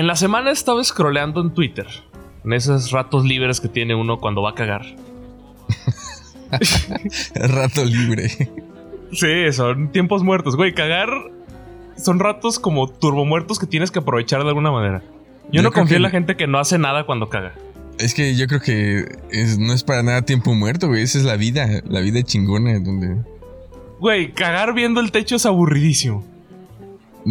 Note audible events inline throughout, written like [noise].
En la semana estaba scrolleando en Twitter. En esos ratos libres que tiene uno cuando va a cagar. [laughs] Rato libre. Sí, son tiempos muertos, güey. Cagar son ratos como turbomuertos que tienes que aprovechar de alguna manera. Yo, Yo no confío en la gente que no hace nada cuando caga. Es que yo creo que es- no es para nada tiempo muerto, güey. Esa es la vida, la vida chingona donde... Güey, cagar viendo el techo es aburridísimo.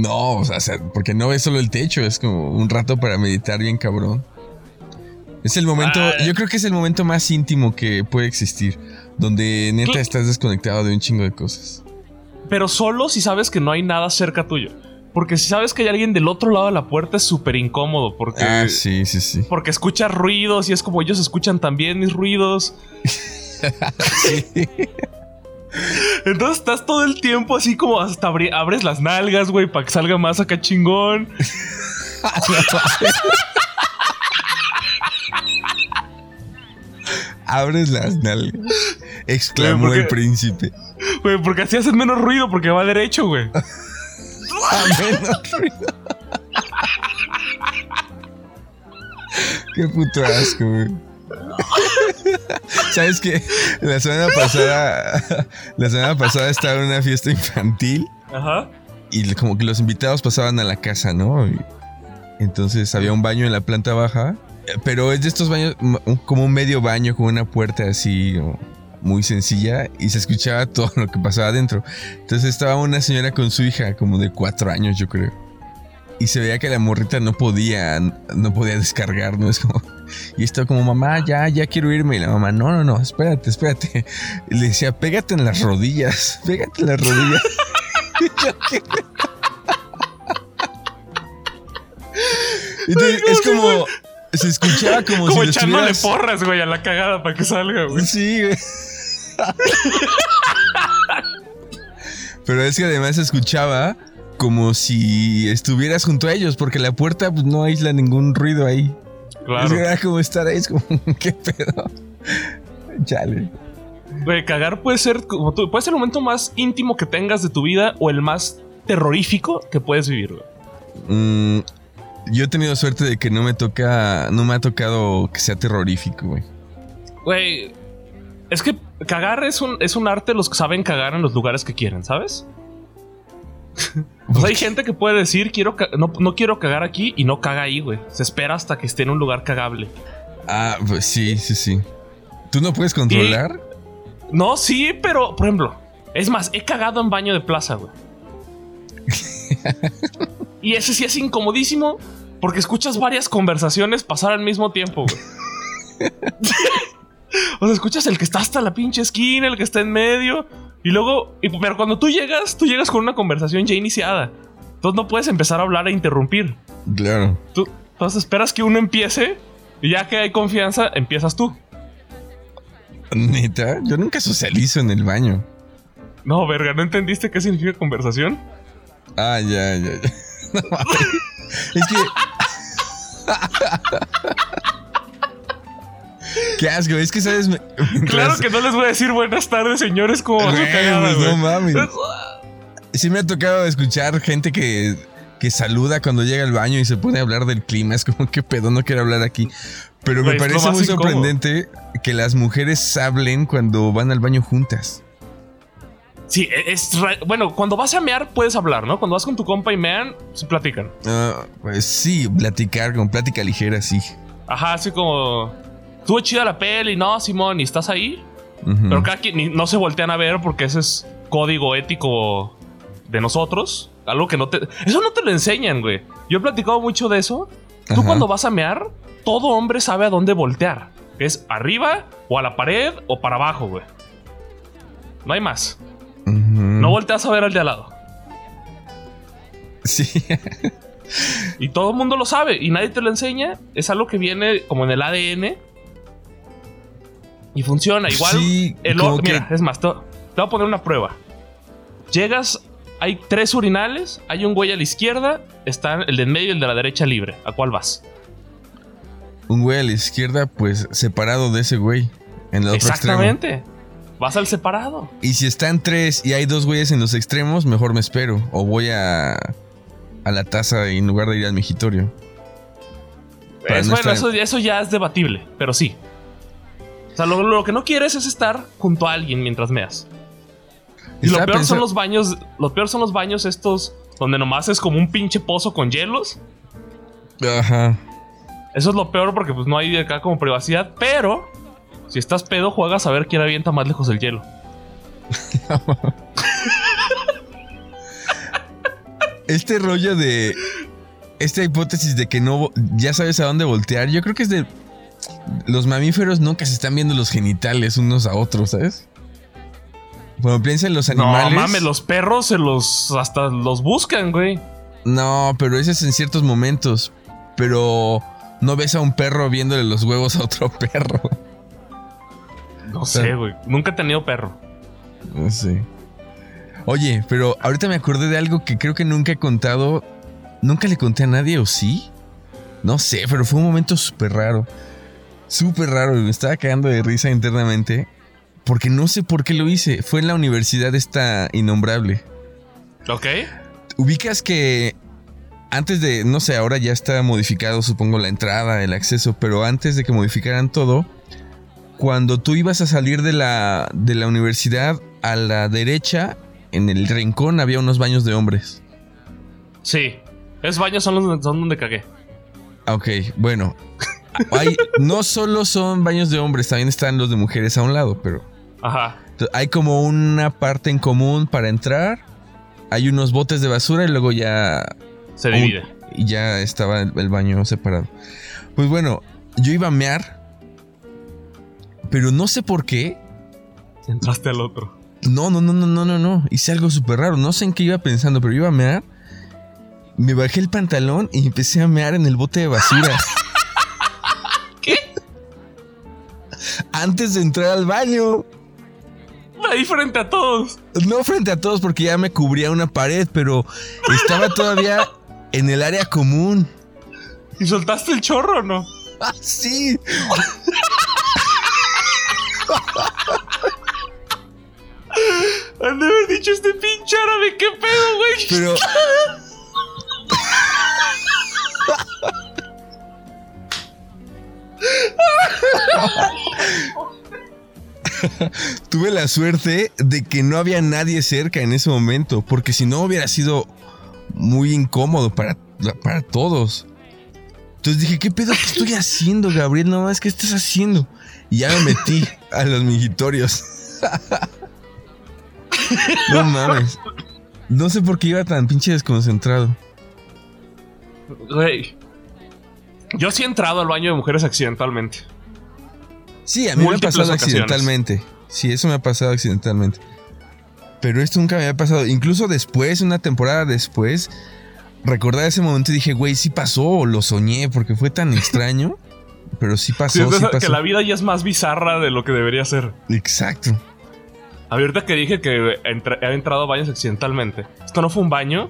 No, o sea, porque no es solo el techo, es como un rato para meditar bien cabrón. Es el momento, Ah. yo creo que es el momento más íntimo que puede existir, donde neta estás desconectado de un chingo de cosas. Pero solo si sabes que no hay nada cerca tuyo. Porque si sabes que hay alguien del otro lado de la puerta es súper incómodo. Porque, Ah, sí, sí, sí. porque escuchas ruidos y es como ellos escuchan también mis ruidos. [laughs] Entonces estás todo el tiempo así como hasta abres las nalgas, güey, para que salga más acá chingón. Abres las nalgas. Exclamó Güey, ¿por el príncipe. Güey, porque así haces menos ruido porque va derecho, güey. A [laughs] menos ruido. Qué puto asco, güey. [laughs] ¿Sabes qué? La semana pasada. La semana pasada estaba en una fiesta infantil. Ajá. Y como que los invitados pasaban a la casa, ¿no? Y entonces había un baño en la planta baja. Pero es de estos baños, como un medio baño con una puerta así muy sencilla y se escuchaba todo lo que pasaba adentro. Entonces estaba una señora con su hija, como de cuatro años, yo creo. Y se veía que la morrita no podía, no podía descargar, ¿no? Es como. Y estaba como, mamá, ya, ya quiero irme. Y la mamá, no, no, no, espérate, espérate. Y le decía, pégate en las rodillas, [laughs] pégate en las rodillas. [laughs] Entonces, es como. Se escuchaba como, Como si echándole estuvieras- porras, güey, a la cagada para que salga, güey. Sí, güey. Pero es que además se escuchaba como si estuvieras junto a ellos, porque la puerta pues, no aísla ningún ruido ahí. Claro. Es como estar ahí, es como, [laughs] ¿qué pedo? Chale. Güey, cagar puede ser como tú, puede ser el momento más íntimo que tengas de tu vida o el más terrorífico que puedes vivir, güey. Mm, yo he tenido suerte de que no me toca, no me ha tocado que sea terrorífico, güey. Güey, es que cagar es un, es un arte los que saben cagar en los lugares que quieren, ¿sabes? Sea, [laughs] hay gente que puede decir, quiero no, no quiero cagar aquí y no caga ahí, güey. Se espera hasta que esté en un lugar cagable. Ah, pues sí, sí, sí. ¿Tú no puedes controlar? No, sí, pero, por ejemplo, es más, he cagado en baño de plaza, güey. [laughs] y ese sí es incomodísimo porque escuchas varias conversaciones pasar al mismo tiempo, güey. [laughs] o sea, escuchas el que está hasta la pinche esquina, el que está en medio. Y luego, y- pero cuando tú llegas, tú llegas con una conversación ya iniciada. Entonces no puedes empezar a hablar e interrumpir. Claro. Tú, entonces esperas que uno empiece y ya que hay confianza, empiezas tú. Neta, yo nunca socializo en el baño. No, verga, ¿no entendiste qué significa conversación? Ah, ya, ya, ya. [laughs] No es que. [laughs] Qué asco, es que sabes. [laughs] Claro que no les voy a decir buenas tardes, señores, como Güey, cagada, pues, güey. no mames. [laughs] Sí me ha tocado escuchar gente que, que saluda cuando llega al baño y se pone a hablar del clima. Es como, ¿qué pedo? No quiero hablar aquí. Pero Güey, me parece muy incómodo. sorprendente que las mujeres hablen cuando van al baño juntas. Sí, e- es bueno, cuando vas a mear puedes hablar, ¿no? Cuando vas con tu compa y mean, se platican. Ah, pues sí, platicar con plática ligera, sí. Ajá, así como estuvo chida la peli, no, Simón, y estás ahí. Pero cada quien no se voltean a ver porque ese es código ético de nosotros. Algo que no te. Eso no te lo enseñan, güey. Yo he platicado mucho de eso. Tú Ajá. cuando vas a mear, todo hombre sabe a dónde voltear. Es arriba, o a la pared, o para abajo, güey. No hay más. No volteas a ver al de al lado. Sí. [laughs] Y todo el mundo lo sabe y nadie te lo enseña. Es algo que viene como en el ADN. Y funciona. Igual. Sí, el que- Mira, es más, te, te voy a poner una prueba. Llegas, hay tres urinales, hay un güey a la izquierda, está el de en medio y el de la derecha libre. ¿A cuál vas? Un güey a la izquierda, pues separado de ese güey. En el otro extremo. Exactamente. Vas al separado. Y si están tres y hay dos güeyes en los extremos, mejor me espero. O voy a, a la taza en lugar de ir al migitorio. Es, no bueno, estar- eso, eso ya es debatible, pero sí. Sea, lo, lo que no quieres es estar junto a alguien mientras meas. Y lo peor son los baños. Lo peor son los baños estos donde nomás es como un pinche pozo con hielos. Ajá. Eso es lo peor porque pues no hay acá como privacidad. Pero si estás pedo, juegas a ver quién avienta más lejos el hielo. [laughs] Este rollo de. Esta hipótesis de que no. Ya sabes a dónde voltear. Yo creo que es de. Los mamíferos nunca se están viendo los genitales unos a otros, ¿sabes? Cuando piensa en los animales. No mames, los perros se los. hasta los buscan, güey. No, pero ese es en ciertos momentos. Pero no ves a un perro viéndole los huevos a otro [laughs] perro. No sé, güey. Nunca he tenido perro. No sé. Oye, pero ahorita me acordé de algo que creo que nunca he contado. Nunca le conté a nadie, ¿o sí? No sé, pero fue un momento súper raro. Súper raro. Me estaba cagando de risa internamente. Porque no sé por qué lo hice. Fue en la universidad esta innombrable. ¿Ok? Ubicas que antes de, no sé, ahora ya está modificado, supongo, la entrada, el acceso, pero antes de que modificaran todo, cuando tú ibas a salir de la, de la universidad, a la derecha, en el rincón, había unos baños de hombres. Sí. Esos baños son, los, son donde cagué. Ok, bueno. Hay, no solo son baños de hombres, también están los de mujeres a un lado, pero Ajá. Hay como una parte en común para entrar. Hay unos botes de basura y luego ya Se divide. y ya estaba el, el baño separado. Pues bueno, yo iba a mear, pero no sé por qué. Entraste al otro. No, no, no, no, no, no, no. Hice algo súper raro. No sé en qué iba pensando, pero iba a mear. Me bajé el pantalón y empecé a mear en el bote de basura. [laughs] Antes de entrar al baño. Ahí frente a todos. No frente a todos porque ya me cubría una pared, pero estaba todavía [laughs] en el área común. ¿Y soltaste el chorro o no? ¡Ah, sí! Han de haber dicho este pinche árabe, qué pedo, güey. Pero. [laughs] [laughs] Tuve la suerte de que no había nadie cerca en ese momento, porque si no hubiera sido muy incómodo para, para todos. Entonces dije, ¿qué pedo? ¿Qué estoy haciendo, Gabriel? No más, ¿qué estás haciendo? Y ya me metí [laughs] a los migitorios. [laughs] no mames. No sé por qué iba tan pinche desconcentrado. Güey. Yo sí he entrado al baño de mujeres accidentalmente. Sí, a mí me ha pasado ocasiones. accidentalmente. Sí, eso me ha pasado accidentalmente. Pero esto nunca me había pasado. Incluso después, una temporada después, recordar ese momento y dije, güey, sí pasó, lo soñé, porque fue tan [laughs] extraño. Pero sí Sí, pasó, sí esa- pasó. que la vida ya es más bizarra de lo que debería ser. Exacto. Ahorita que dije que entra- he entrado a baños accidentalmente. Esto no fue un baño,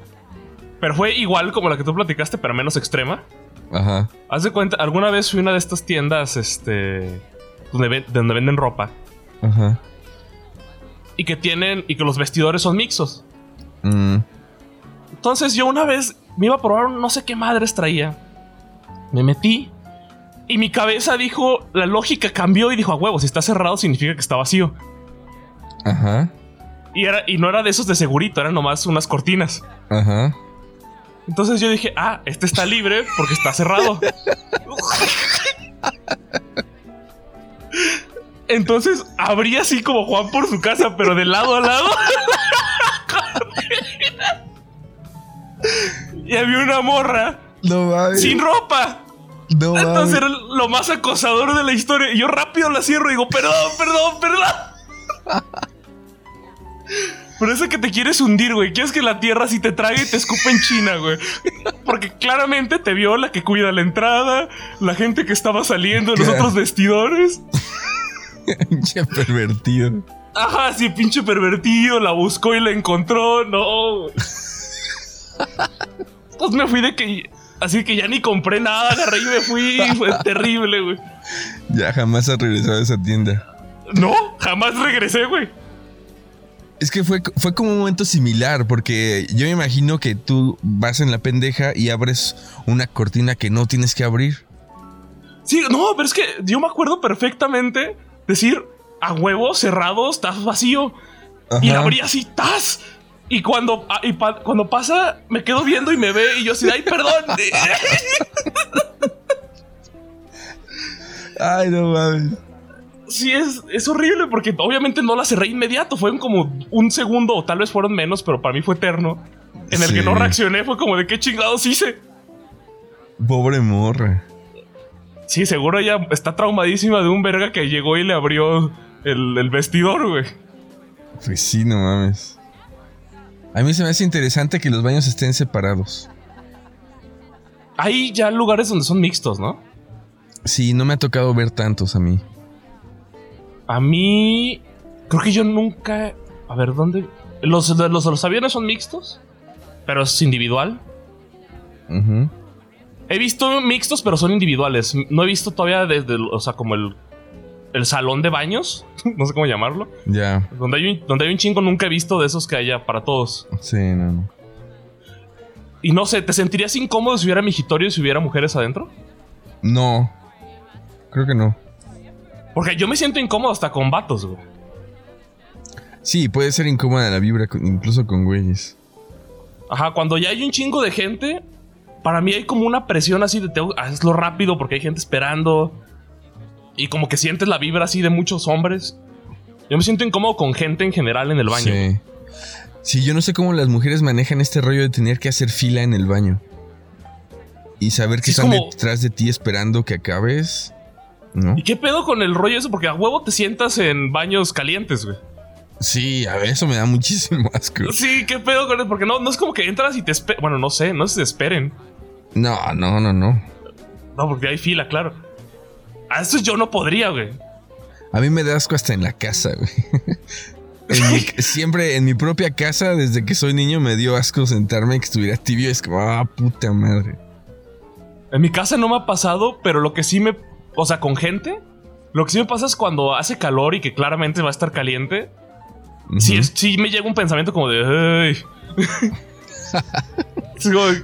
pero fue igual como la que tú platicaste, pero menos extrema. Ajá. Haz de cuenta, alguna vez fui a una de estas tiendas, este, donde, ven- donde venden ropa Ajá. y que tienen y que los vestidores son mixtos. Mm, Entonces yo una vez me iba a probar un no sé qué madres traía. Me metí y mi cabeza dijo, la lógica cambió y dijo, a huevo, si está cerrado significa que está vacío. Ajá. Y, era, y no era de esos de segurito, eran nomás unas cortinas. Ajá. Entonces yo dije, ah, este está libre porque está cerrado. Entonces abrí así como Juan por su casa, pero de lado a lado. y había una morra No sin ropa. No Entonces era lo más acosador de la historia. Y yo rápido la cierro y digo, perdón, perdón, perdón. Por eso que te quieres hundir, güey. Quieres que la tierra si te trague y te escupe en China, güey. Porque claramente te vio la que cuida la entrada, la gente que estaba saliendo, los otros vestidores. [laughs] Pinche pervertido. Ajá, sí, pinche pervertido, la buscó y la encontró. No. Pues me fui de que. Así que ya ni compré nada, agarré y me fui. Fue terrible, güey. Ya jamás has regresado a esa tienda. No, jamás regresé, güey. Es que fue, fue como un momento similar, porque yo me imagino que tú vas en la pendeja y abres una cortina que no tienes que abrir. Sí, no, pero es que yo me acuerdo perfectamente decir a huevo cerrado, estás vacío. Y la abrí así, ¡tas! Y cuando, ah, y pa- cuando pasa, me quedo viendo y me ve y yo así, ¡ay, perdón! [laughs] Ay, no mames. Sí, es, es horrible porque obviamente no la cerré inmediato. Fueron como un segundo o tal vez fueron menos, pero para mí fue eterno. En el que no reaccioné, fue como de qué chingados hice. Pobre morra. Sí, seguro ella está traumadísima de un verga que llegó y le abrió el, el vestidor, güey. Pues sí, no mames. A mí se me hace interesante que los baños estén separados. Hay ya lugares donde son mixtos, ¿no? Sí, no me ha tocado ver tantos a mí. A mí. Creo que yo nunca. A ver, ¿dónde? Los, los, los aviones son mixtos, pero es individual. He visto mixtos, pero son individuales. No he visto todavía desde, o sea, como el, el salón de baños, [laughs] no sé cómo llamarlo. Ya, Donde hay, un, donde hay un chingo, nunca he visto de esos que haya para todos. sí, no, no. Y no sé, ¿te sentirías incómodo si hubiera migitorio y si hubiera mujeres adentro? No, creo que no. Porque yo me siento incómodo hasta con vatos, güey. Sí, puede ser incómoda la vibra, incluso con güeyes. Ajá, cuando ya hay un chingo de gente, para mí hay como una presión así de tengo, hazlo rápido porque hay gente esperando. Y como que sientes la vibra así de muchos hombres. Yo me siento incómodo con gente en general en el baño. Sí. Sí, yo no sé cómo las mujeres manejan este rollo de tener que hacer fila en el baño. Y saber que Sí, están como- detrás de ti esperando que acabes. ¿No? ¿Y qué pedo con el rollo eso? Porque a huevo te sientas en baños calientes, güey. Sí, a ver, eso me da muchísimo [laughs] asco. Sí, ¿qué pedo con eso? Porque no, no es como que entras y te esperan. Bueno, no sé, no te esperen. No, no, no, no. No, porque hay fila, claro. A eso yo no podría, güey. A mí me da asco hasta en la casa, güey. [laughs] En mi- [laughs] siempre en mi propia casa, desde que soy niño, me dio asco sentarme que estuviera tibio. Es como, ah, puta madre. En mi casa no me ha pasado, pero lo que sí me. O sea, con gente. Lo que sí me pasa es cuando hace calor y que claramente va a estar caliente. sí, Ujú. es- sí me llega un pensamiento [laughs] como de.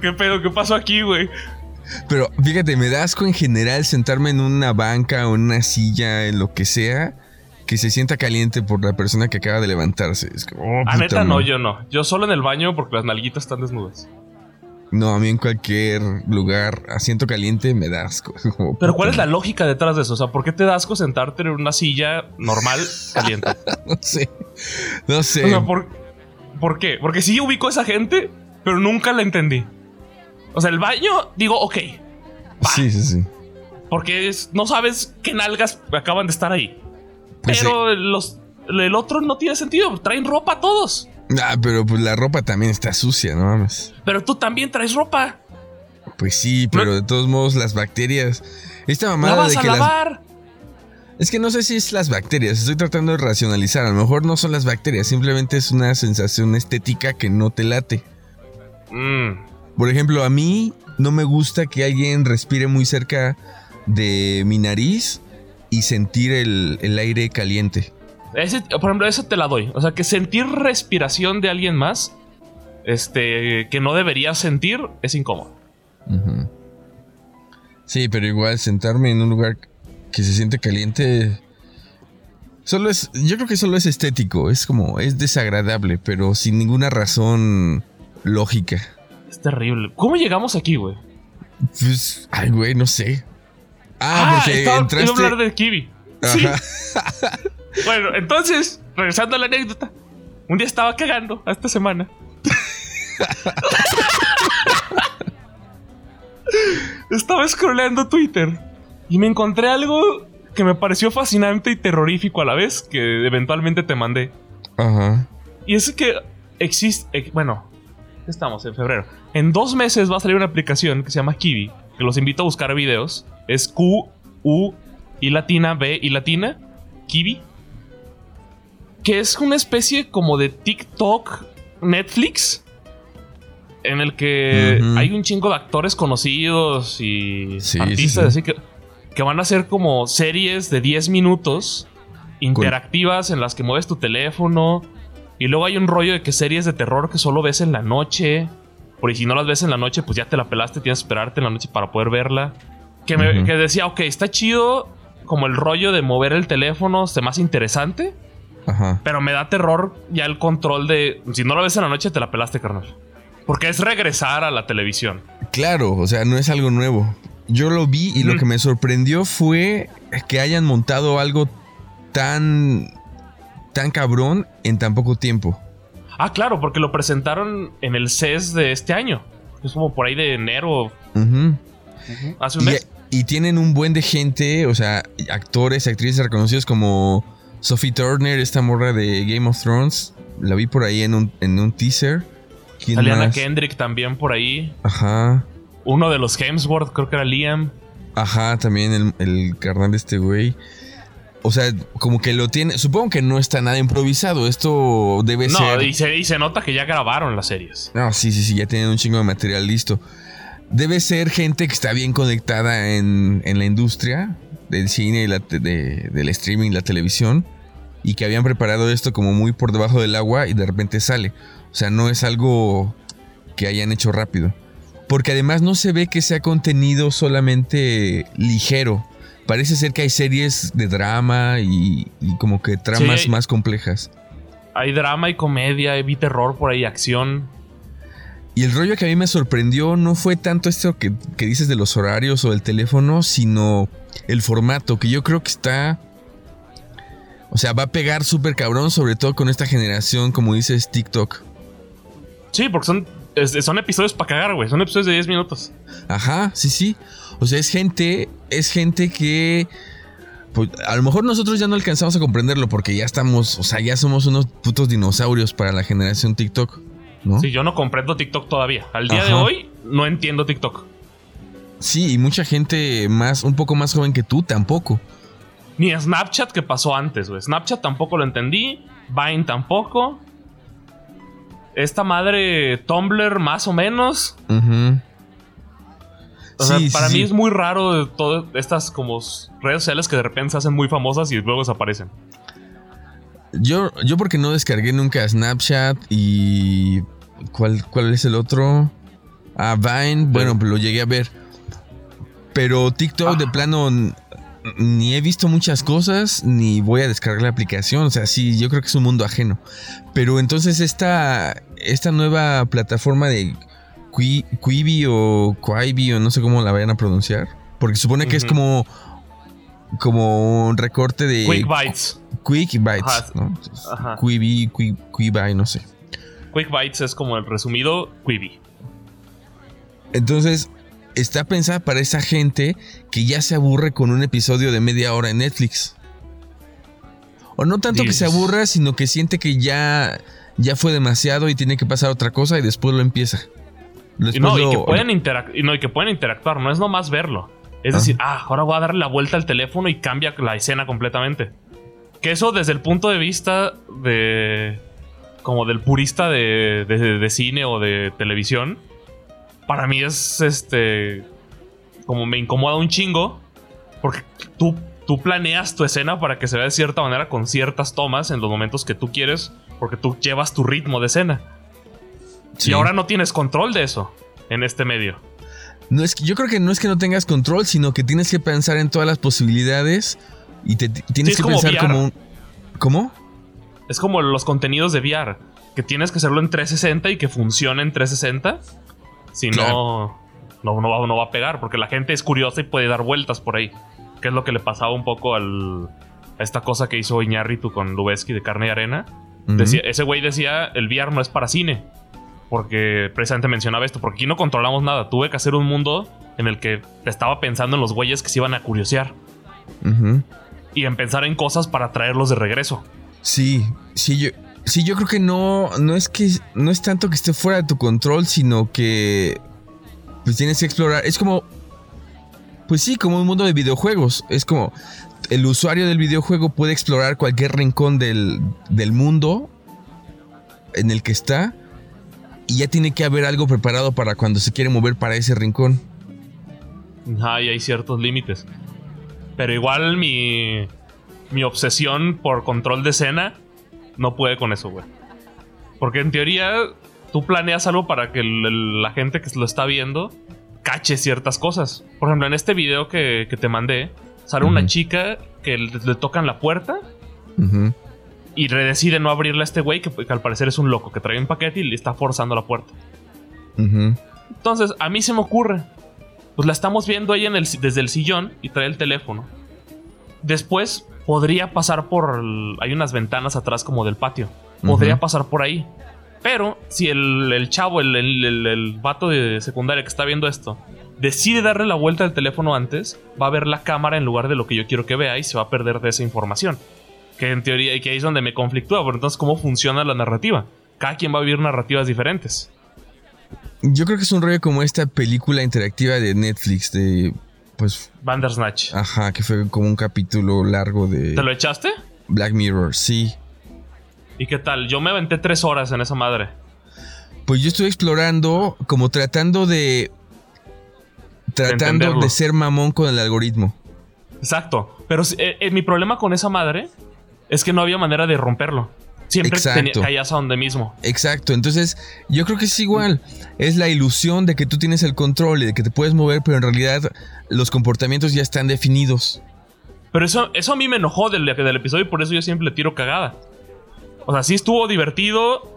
¿Qué pedo? ¿Qué pasó aquí, güey? Pero fíjate, me da asco en general sentarme en una banca o en una silla, en lo que sea, que se sienta caliente por la persona que acaba de levantarse. Es como, oh, puta neta, no, yo no. Yo solo en el baño porque las nalguitas están desnudas. No, a mí en cualquier lugar, asiento caliente, me da asco. [laughs] Como, Pero ¿cuál es la lógica detrás de eso? O sea, ¿por qué te da asco sentarte en una silla normal [laughs] caliente? No sé. No sé. O sea, ¿por, ¿por qué? Porque sí ubico a esa gente, pero nunca la entendí. O sea, el baño, digo, ok. Sí, sí, sí. Porque es- no sabes qué nalgas acaban de estar ahí. Pues Pero los, el otro no tiene sentido. Traen ropa todos. Ah, pero pues la ropa también está sucia, no mames. Pero tú también traes ropa. Pues sí, pero de todos modos las bacterias. Esta La mamada vas de a que las lavar. Es que no sé si es las bacterias, estoy tratando de racionalizar. A lo mejor no son las bacterias, simplemente es una sensación estética que no te late. Mm, Por ejemplo, a mí no me gusta que alguien respire muy cerca de mi nariz y sentir el, el aire caliente. Ese, por ejemplo, eso te la doy. O sea, que sentir respiración de alguien más, este, que no deberías sentir, es incómodo. Sí, pero igual sentarme en un lugar que se siente caliente. Solo es. Yo creo que solo es estético. Es como. Es desagradable, pero sin ninguna razón lógica. Es terrible. ¿Cómo llegamos aquí, güey? Pues. Ay, güey, no sé. Ah, porque estaba- entraste. iba a hablar de Kiwi. Sí. [laughs] Bueno, entonces, regresando a la anécdota. Un día estaba cagando esta semana. estaba scrolleando Twitter y me encontré algo que me pareció fascinante y terrorífico a la vez, que eventualmente te mandé. Ajá. Y es que existe, eh, bueno, estamos en febrero. En dos meses va a salir una aplicación que se llama Kiwi, que los invito a buscar videos. Es Q, U, y latina, B y latina, Kiwi. Que es una especie como de TikTok Netflix. En el que hay un chingo de actores conocidos y Sí, artistas sí, sí. así que, que van a hacer como series de 10 minutos interactivas en las que mueves tu teléfono. Y luego hay un rollo de que series de terror que solo ves en la noche. Porque si no las ves en la noche, pues ya te la pelaste, tienes que esperarte en la noche para poder verla. que, me, que decía, ok, está chido como el rollo de mover el teléfono, se más interesante, Ajá. pero me da terror ya el control de, si no lo ves en la noche, te la pelaste, carnal. Porque es regresar a la televisión. Claro, o sea, no es algo nuevo. Yo lo vi y lo Mm. que me sorprendió fue que hayan montado algo tan tan cabrón en tan poco tiempo. Ah, claro, porque lo presentaron en el CES de este año. Es como por ahí de enero, hace un Y, mes. y tienen un buen de gente, o sea, actores, actrices reconocidos como Sophie Turner, esta morra de Game of Thrones. La vi por ahí en un, en un teaser. ¿Quién Aliana? Kendrick también por ahí. Ajá. Uno de los Hemsworth, creo que era Liam. Ajá, también el, el carnal de este güey. O sea, como que lo tiene. Supongo que no está nada improvisado. Esto debe No, ser. y se, y se nota que ya grabaron las series. No, sí, sí, sí, ya tienen un chingo de material listo. Debe ser gente que está bien conectada en, en la industria del cine y la de- del streaming, la televisión, y que habían preparado esto como muy por debajo del agua y de repente sale. O sea, no es algo que hayan hecho rápido. Porque además no se ve que sea contenido solamente ligero. Parece ser que hay series de drama y, y como que tramas Sí. más complejas. Hay drama y comedia, vi terror por ahí, acción. Y el rollo que a mí me sorprendió no fue tanto esto que, que dices de los horarios o el teléfono, sino el formato, que yo creo que está... O sea, va a pegar súper cabrón, sobre todo con esta generación, como dices, TikTok. Sí, porque son, son episodios para cagar, güey. Son episodios de 10 minutos. Ajá, sí, sí. O sea, es gente, es gente que... Pues, a lo mejor nosotros ya no alcanzamos a comprenderlo porque ya estamos, o sea, ya somos unos putos dinosaurios para la generación TikTok, ¿no? Sí, yo no comprendo TikTok todavía. Al día de hoy no entiendo TikTok. Sí, y mucha gente más, un poco más joven que tú tampoco. Ni Snapchat que pasó antes, güey. Snapchat tampoco lo entendí. Vine tampoco. Esta madre Tumblr más o menos. O sea, Sí, sí, para mí sí. es muy raro todas estas como redes sociales que de repente se hacen muy famosas y luego desaparecen. Yo, yo porque no descargué nunca Snapchat y... ¿Cuál, cuál es el otro? Ah, Vine. Bueno, pues lo llegué a ver. Pero TikTok de Ah. plano ni he visto muchas cosas ni voy a descargar la aplicación. O sea, sí, yo creo que es un mundo ajeno. Pero entonces esta, esta nueva plataforma de Qui- Quibi o Quibi o no sé cómo la vayan a pronunciar. Porque supone que es como... Como un recorte de... Quick Bites. Quick Bites, Ajá. ¿no? Entonces, Ajá. Quibi, Qui- Quibi, no sé. Quick Bites es como el resumido Quibi. Entonces, está pensada para esa gente que ya se aburre con un episodio de media hora en Netflix. O no tanto que se aburra, sino que siente que ya, ya fue demasiado y tiene que pasar otra cosa y después lo empieza. Y no, y lo- que pueden y no, y que pueden interactuar, no es nomás verlo. Es decir, ah, ahora voy a darle la vuelta al teléfono y cambia la escena completamente. Que eso desde el punto de vista de... como del purista de, de- de cine o de televisión, para mí es este... como me incomoda un chingo, porque tú, tú planeas tu escena para que se vea de cierta manera con ciertas tomas en los momentos que tú quieres, porque tú llevas tu ritmo de escena. Sí. Y ahora no tienes control de eso en este medio. No es que, yo creo que no es que no tengas control, sino que tienes que pensar en todas las posibilidades y te, tienes Sí, que como pensar VR. como un... ¿Cómo? Es como los contenidos de VR, que tienes que hacerlo en 360 y que funcione en 360. Si Claro. no, no, no, va, no va a pegar, porque la gente es curiosa y puede dar vueltas por ahí. Que es lo que le pasaba un poco al, a esta cosa que hizo Iñárritu con Lubeski de carne y arena. Decía- ese güey decía, el VR no es para cine. Porque precisamente mencionaba esto, porque aquí no controlamos nada. Tuve que hacer un mundo en el que estaba pensando en los güeyes que se iban a curiosear. Y en pensar en cosas para traerlos de regreso. Sí, sí, yo, sí, yo creo que no, no es que no es tanto que esté fuera de tu control, sino que pues tienes que explorar. Es como, pues sí, como un mundo de videojuegos. Es como el usuario del videojuego puede explorar cualquier rincón del, del mundo en el que está y ya tiene que haber algo preparado para cuando se quiere mover para ese rincón. Ajá, y hay ciertos límites. Pero igual mi, mi obsesión por control de escena no puede con eso, güey. Porque en teoría tú planeas algo para que la gente que lo está viendo cache ciertas cosas. Por ejemplo, en este video que, que te mandé, sale una chica que le, le tocan la puerta y re- decide no abrirle a este güey que, que al parecer es un loco, que trae un paquete y le está forzando la puerta. Entonces, a mí se me ocurre. Pues la estamos viendo ahí en el, si- desde el sillón y trae el teléfono. Después podría pasar por... el- hay unas ventanas atrás como del patio. Podría pasar por ahí. Pero si el, el chavo, el, el, el- el vato de secundaria que está viendo esto, decide darle la vuelta al teléfono antes, va a ver la cámara en lugar de lo que yo quiero que vea y se va a perder de esa información. Que en teoría, y que ahí es donde me conflictúa, pero entonces, ¿cómo funciona la narrativa? Cada quien va a vivir narrativas diferentes. Yo creo que es un rollo como esta película interactiva de Netflix de pues Bandersnatch. ajá, que fue como un capítulo largo de ¿Te lo echaste? Black Mirror, sí. ¿Y qué tal? Yo me aventé tres horas en esa madre. Pues yo estuve explorando como tratando de tratando de ser mamón con el algoritmo. Exacto. Pero eh, eh, mi problema con esa madre es que no había manera de romperlo. Siempre Exacto. caías a donde mismo. Exacto, entonces yo creo que es igual. Es la ilusión de que tú tienes el control y de que te puedes mover, pero en realidad los comportamientos ya están definidos. Pero eso, eso a mí me enojó del, del episodio y por eso yo siempre le tiro cagada. O sea, sí estuvo divertido,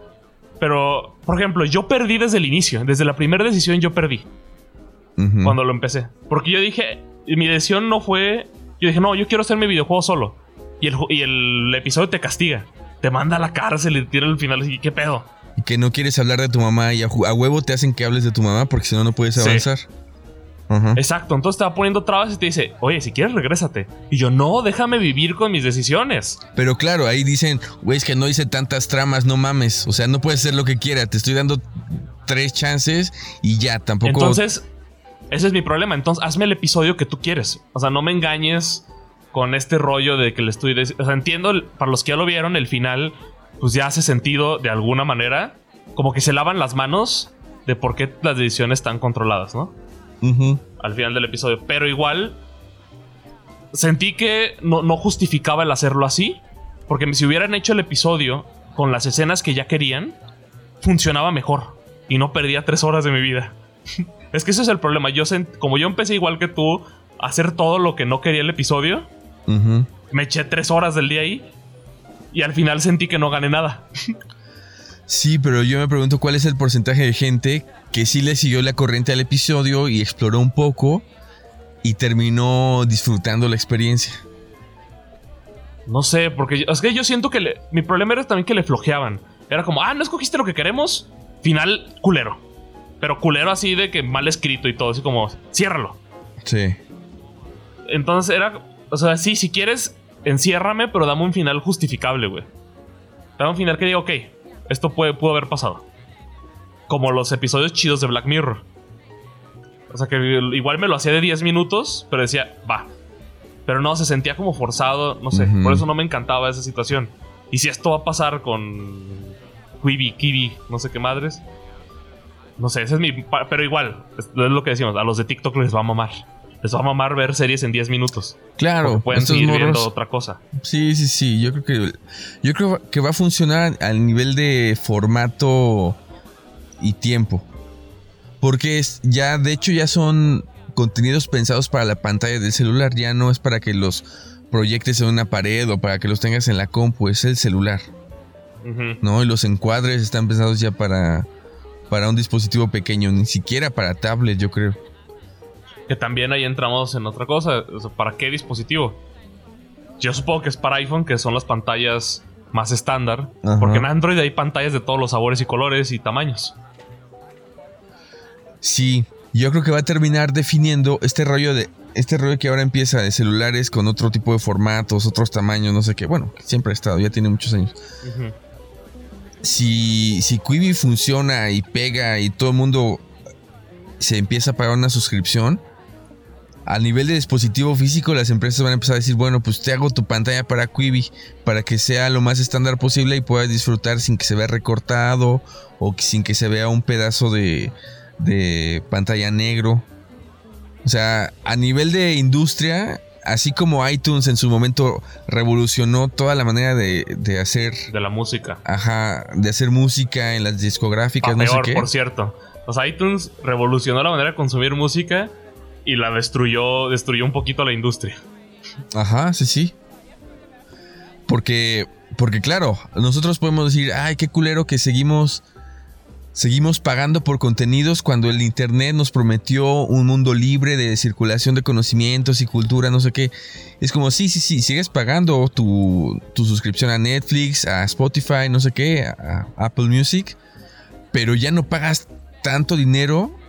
pero, por ejemplo, yo perdí desde el inicio. Desde la primera decisión yo perdí cuando lo empecé. Porque yo dije, mi decisión no fue... Yo dije, no, yo quiero hacer mi videojuego solo. Y el, y el episodio te castiga. Te manda a la cárcel y te tira al final. ¿qué pedo? Y que no quieres hablar de tu mamá y a, huevo te hacen que hables de tu mamá porque si no, no puedes Sí. avanzar. Ajá. Exacto, entonces te va poniendo trabas y te dice, oye, si quieres, regrésate. Y yo, no, déjame vivir con mis decisiones. Pero claro, ahí dicen, güey, es que no hice tantas tramas, no mames. O sea, no puedes hacer lo que quiera. Te estoy dando tres chances y ya, tampoco. Entonces, ese es mi problema. Entonces, hazme el episodio que tú quieres. O sea, no me engañes con este rollo de que le estoy... O sea, entiendo, para los que ya lo vieron, el final, pues ya hace sentido de alguna manera. Como que se lavan las manos de por qué las decisiones están controladas, ¿no? Al final del episodio. Pero igual, sentí que no, no justificaba el hacerlo así. Porque si hubieran hecho el episodio con las escenas que ya querían, funcionaba mejor. Y no perdía tres horas de mi vida. [laughs] es que ese es el problema. Yo como yo empecé igual que tú a hacer todo lo que no quería el episodio, Me eché tres horas del día ahí. Y al final sentí que no gané nada. Sí, pero yo me pregunto cuál es el porcentaje de gente que sí le siguió la corriente al episodio y exploró un poco y terminó disfrutando la experiencia. No sé, porque es que yo siento que le- mi problema era también que le flojeaban. Era como, ah, no escogiste lo que queremos. Final culero. Pero culero así de que mal escrito y todo, así como, ciérralo. Sí. Entonces era, o sea, sí, si quieres, enciérrame, pero dame un final justificable, güey. Dame un final que diga, ok, esto puede, pudo haber pasado. Como los episodios chidos de Black Mirror. O sea, que igual me lo hacía de 10 minutos, pero decía, va. Pero no, se sentía como forzado, no sé. Por eso no me encantaba esa situación. Y si esto va a pasar con Quibi, Kiwi, no sé qué madres. No sé, ese es mi... Pero igual, es, es lo que decimos, a los de TikTok les va a mamar. Les va a mamar ver series en 10 minutos. Claro, pueden seguir viendo otra cosa. Sí, sí, sí. Yo creo que yo creo que va a funcionar al nivel de formato y tiempo. Porque es, ya, de hecho, ya son contenidos pensados para la pantalla del celular. Ya no es para que los proyectes en una pared o para que los tengas en la compu, es el celular. ¿no? Y los encuadres están pensados ya para, para un dispositivo pequeño, ni siquiera para tablet, yo creo. Que también ahí entramos en otra cosa. O sea, ¿Para qué dispositivo? Yo supongo que es para iPhone, que son las pantallas más estándar. Ajá. Porque en Android hay pantallas de todos los sabores y colores y tamaños. Sí, yo creo que va a terminar definiendo este rollo de este rollo que ahora empieza de celulares con otro tipo de formatos, otros tamaños, no sé qué. Bueno, siempre ha estado, ya tiene muchos años. Si, si Quibi funciona y pega y todo el mundo se empieza a pagar una suscripción, a nivel de dispositivo físico, las empresas van a empezar a decir, bueno, pues te hago tu pantalla para Quibi, para que sea lo más estándar posible y puedas disfrutar sin que se vea recortado o sin que se vea un pedazo de, de pantalla negro. O sea, a nivel de industria, así como iTunes en su momento revolucionó toda la manera de, de hacer De la música. Ajá, de hacer música en las discográficas, no sé qué. por cierto. O sea, iTunes revolucionó la manera de consumir música y la destruyó, destruyó un poquito la industria. Ajá, sí, sí. Porque, porque claro, nosotros podemos decir, ay, qué culero que seguimos, seguimos pagando por contenidos cuando el Internet nos prometió un mundo libre de circulación de conocimientos y cultura, no sé qué. Es como, sí, sí, sí, sigues pagando tu, tu suscripción a Netflix, a Spotify, no sé qué, a Apple Music, pero ya no pagas tanto dinero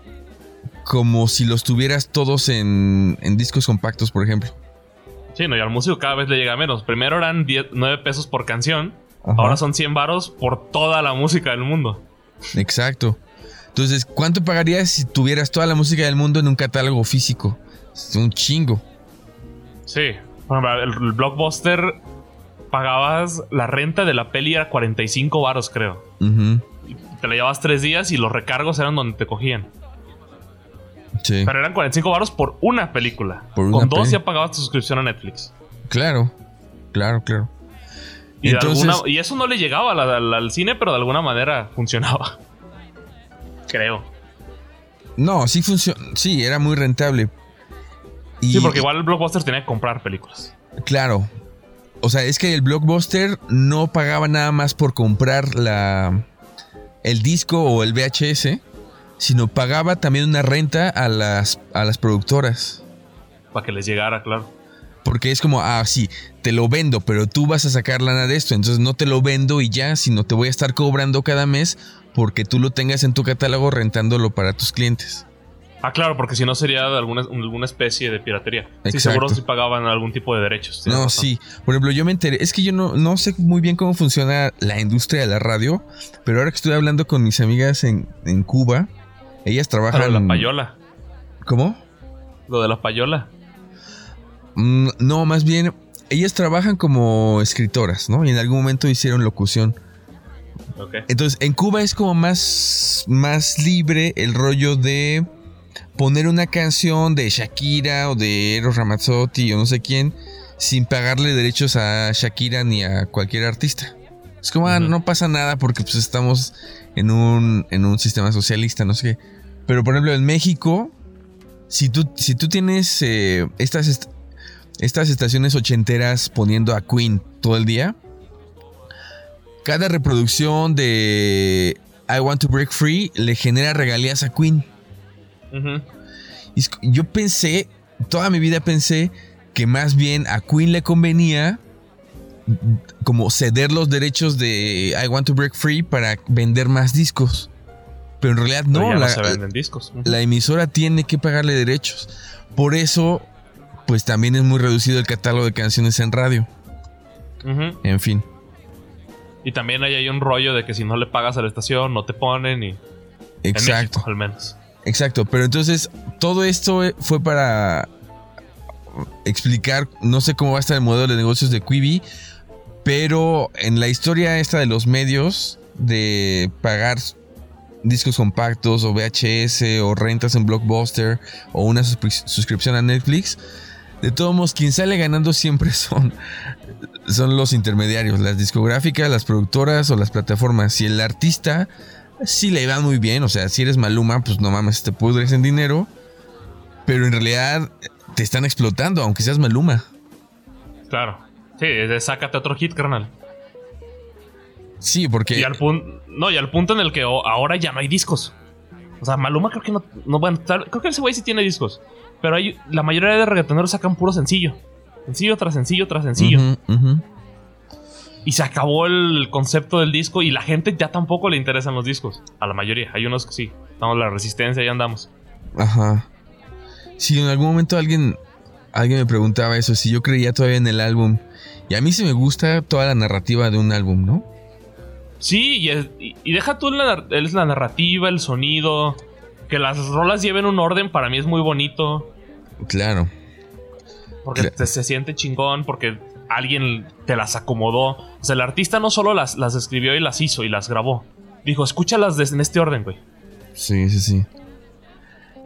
como si los tuvieras todos en, en discos compactos, por ejemplo. Sí, no, y al músico cada vez le llega menos. Primero eran 10, 9 pesos por canción, ahora son 100 varos por toda la música del mundo. Exacto. Entonces, ¿cuánto pagarías si tuvieras toda la música del mundo en un catálogo físico? Es un chingo. Sí. Ejemplo, el, el blockbuster pagabas la renta de la peli a 45 varos, creo. Ujú. Y Te la llevabas tres días y los recargos eran donde te cogían. Sí. Pero eran 45 varos por una película. Por una Con dos peli. ya pagabas tu suscripción a Netflix. Claro. Claro, claro. Y, de Entonces- alguna- y eso no le llegaba al, cine, pero de alguna manera funcionaba. [laughs] Creo. No, sí funciona. Sí, era muy rentable. Y, Sí, porque igual el blockbuster tenía que comprar películas. Claro. O sea, es que el blockbuster no pagaba nada más por comprar la el disco o el VHS, sino pagaba también una renta a las, a las productoras. Para que les llegara, claro. Porque es como, ah, sí, te lo vendo, pero tú vas a sacar lana de esto. Entonces no te lo vendo y ya, sino te voy a estar cobrando cada mes porque tú lo tengas en tu catálogo rentándolo para tus clientes. Ah, claro, porque si no sería de alguna, alguna especie de piratería. Sí, seguro si pagaban algún tipo de derechos. No, razón. sí. Por ejemplo, yo me enteré, es que yo no, no sé muy bien cómo funciona la industria de la radio, pero ahora que estoy hablando con mis amigas en, en Cuba, ellas Lo trabajan... de la payola. ¿Cómo? Lo de la payola. Mm, no, más bien, ellas trabajan como escritoras, ¿no? Y en algún momento hicieron locución. Ok. Entonces, en Cuba es como más, más libre el rollo de poner una canción de Shakira o de Eros Ramazzotti o no sé quién sin pagarle derechos a Shakira ni a cualquier artista. Es como, ah, no pasa nada porque pues estamos en un, en un sistema socialista, no sé qué. Pero por ejemplo, en México, si tú, si tú tienes eh, estas, est- estas estaciones ochenteras poniendo a Queen todo el día, cada reproducción de I Want to Break Free le genera regalías a Queen. Es- yo pensé, toda mi vida pensé que más bien a Queen le convenía como ceder los derechos de I Want to Break Free para vender más discos. Pero en realidad no, no la, se venden discos. La emisora tiene que pagarle derechos. Por eso, pues también es muy reducido el catálogo de canciones en radio. En fin. Y también ahí hay un rollo de que si no le pagas a la estación, no te ponen. Y, En Exacto. México, al menos. Exacto, pero entonces todo esto eh, fue para explicar, no sé cómo va a estar el modelo de negocios de Quibi, pero en la historia esta de los medios, de pagar discos compactos o VHS o rentas en Blockbuster o una suscri- suscripción a Netflix, de todos modos, quien sale ganando siempre [laughs] son, son los intermediarios, las discográficas, las productoras o las plataformas. Si el artista sí le va muy bien, o sea, si eres Maluma, pues no mames, te pudres en dinero, pero en realidad te están explotando, aunque seas Maluma. Claro. Sí, sácate otro hit, carnal. Sí, porque... Y al punto. No, y al punto en el que ahora ya no hay discos. O sea, Maluma creo que no. no bueno, tal- creo que ese güey sí tiene discos. Pero hay, la mayoría de reggaetoneros sacan puro sencillo. Sencillo tras sencillo tras sencillo. Y se acabó el concepto del disco. Y la gente ya tampoco le interesan los discos. A la mayoría. Hay unos que sí. Estamos la resistencia y andamos. Ajá. Sí, en algún momento alguien, alguien me preguntaba eso, si yo creía todavía en el álbum. Y a mí sí me gusta toda la narrativa de un álbum, ¿no? Sí, y, es- y- y deja tú la, es la narrativa, el sonido. Que las rolas lleven un orden para mí es muy bonito. Claro. Porque te- se siente chingón, porque alguien te las acomodó. O sea, el artista no solo las, las escribió y las hizo y las grabó. Dijo, escúchalas en este orden, güey. Sí, sí, sí.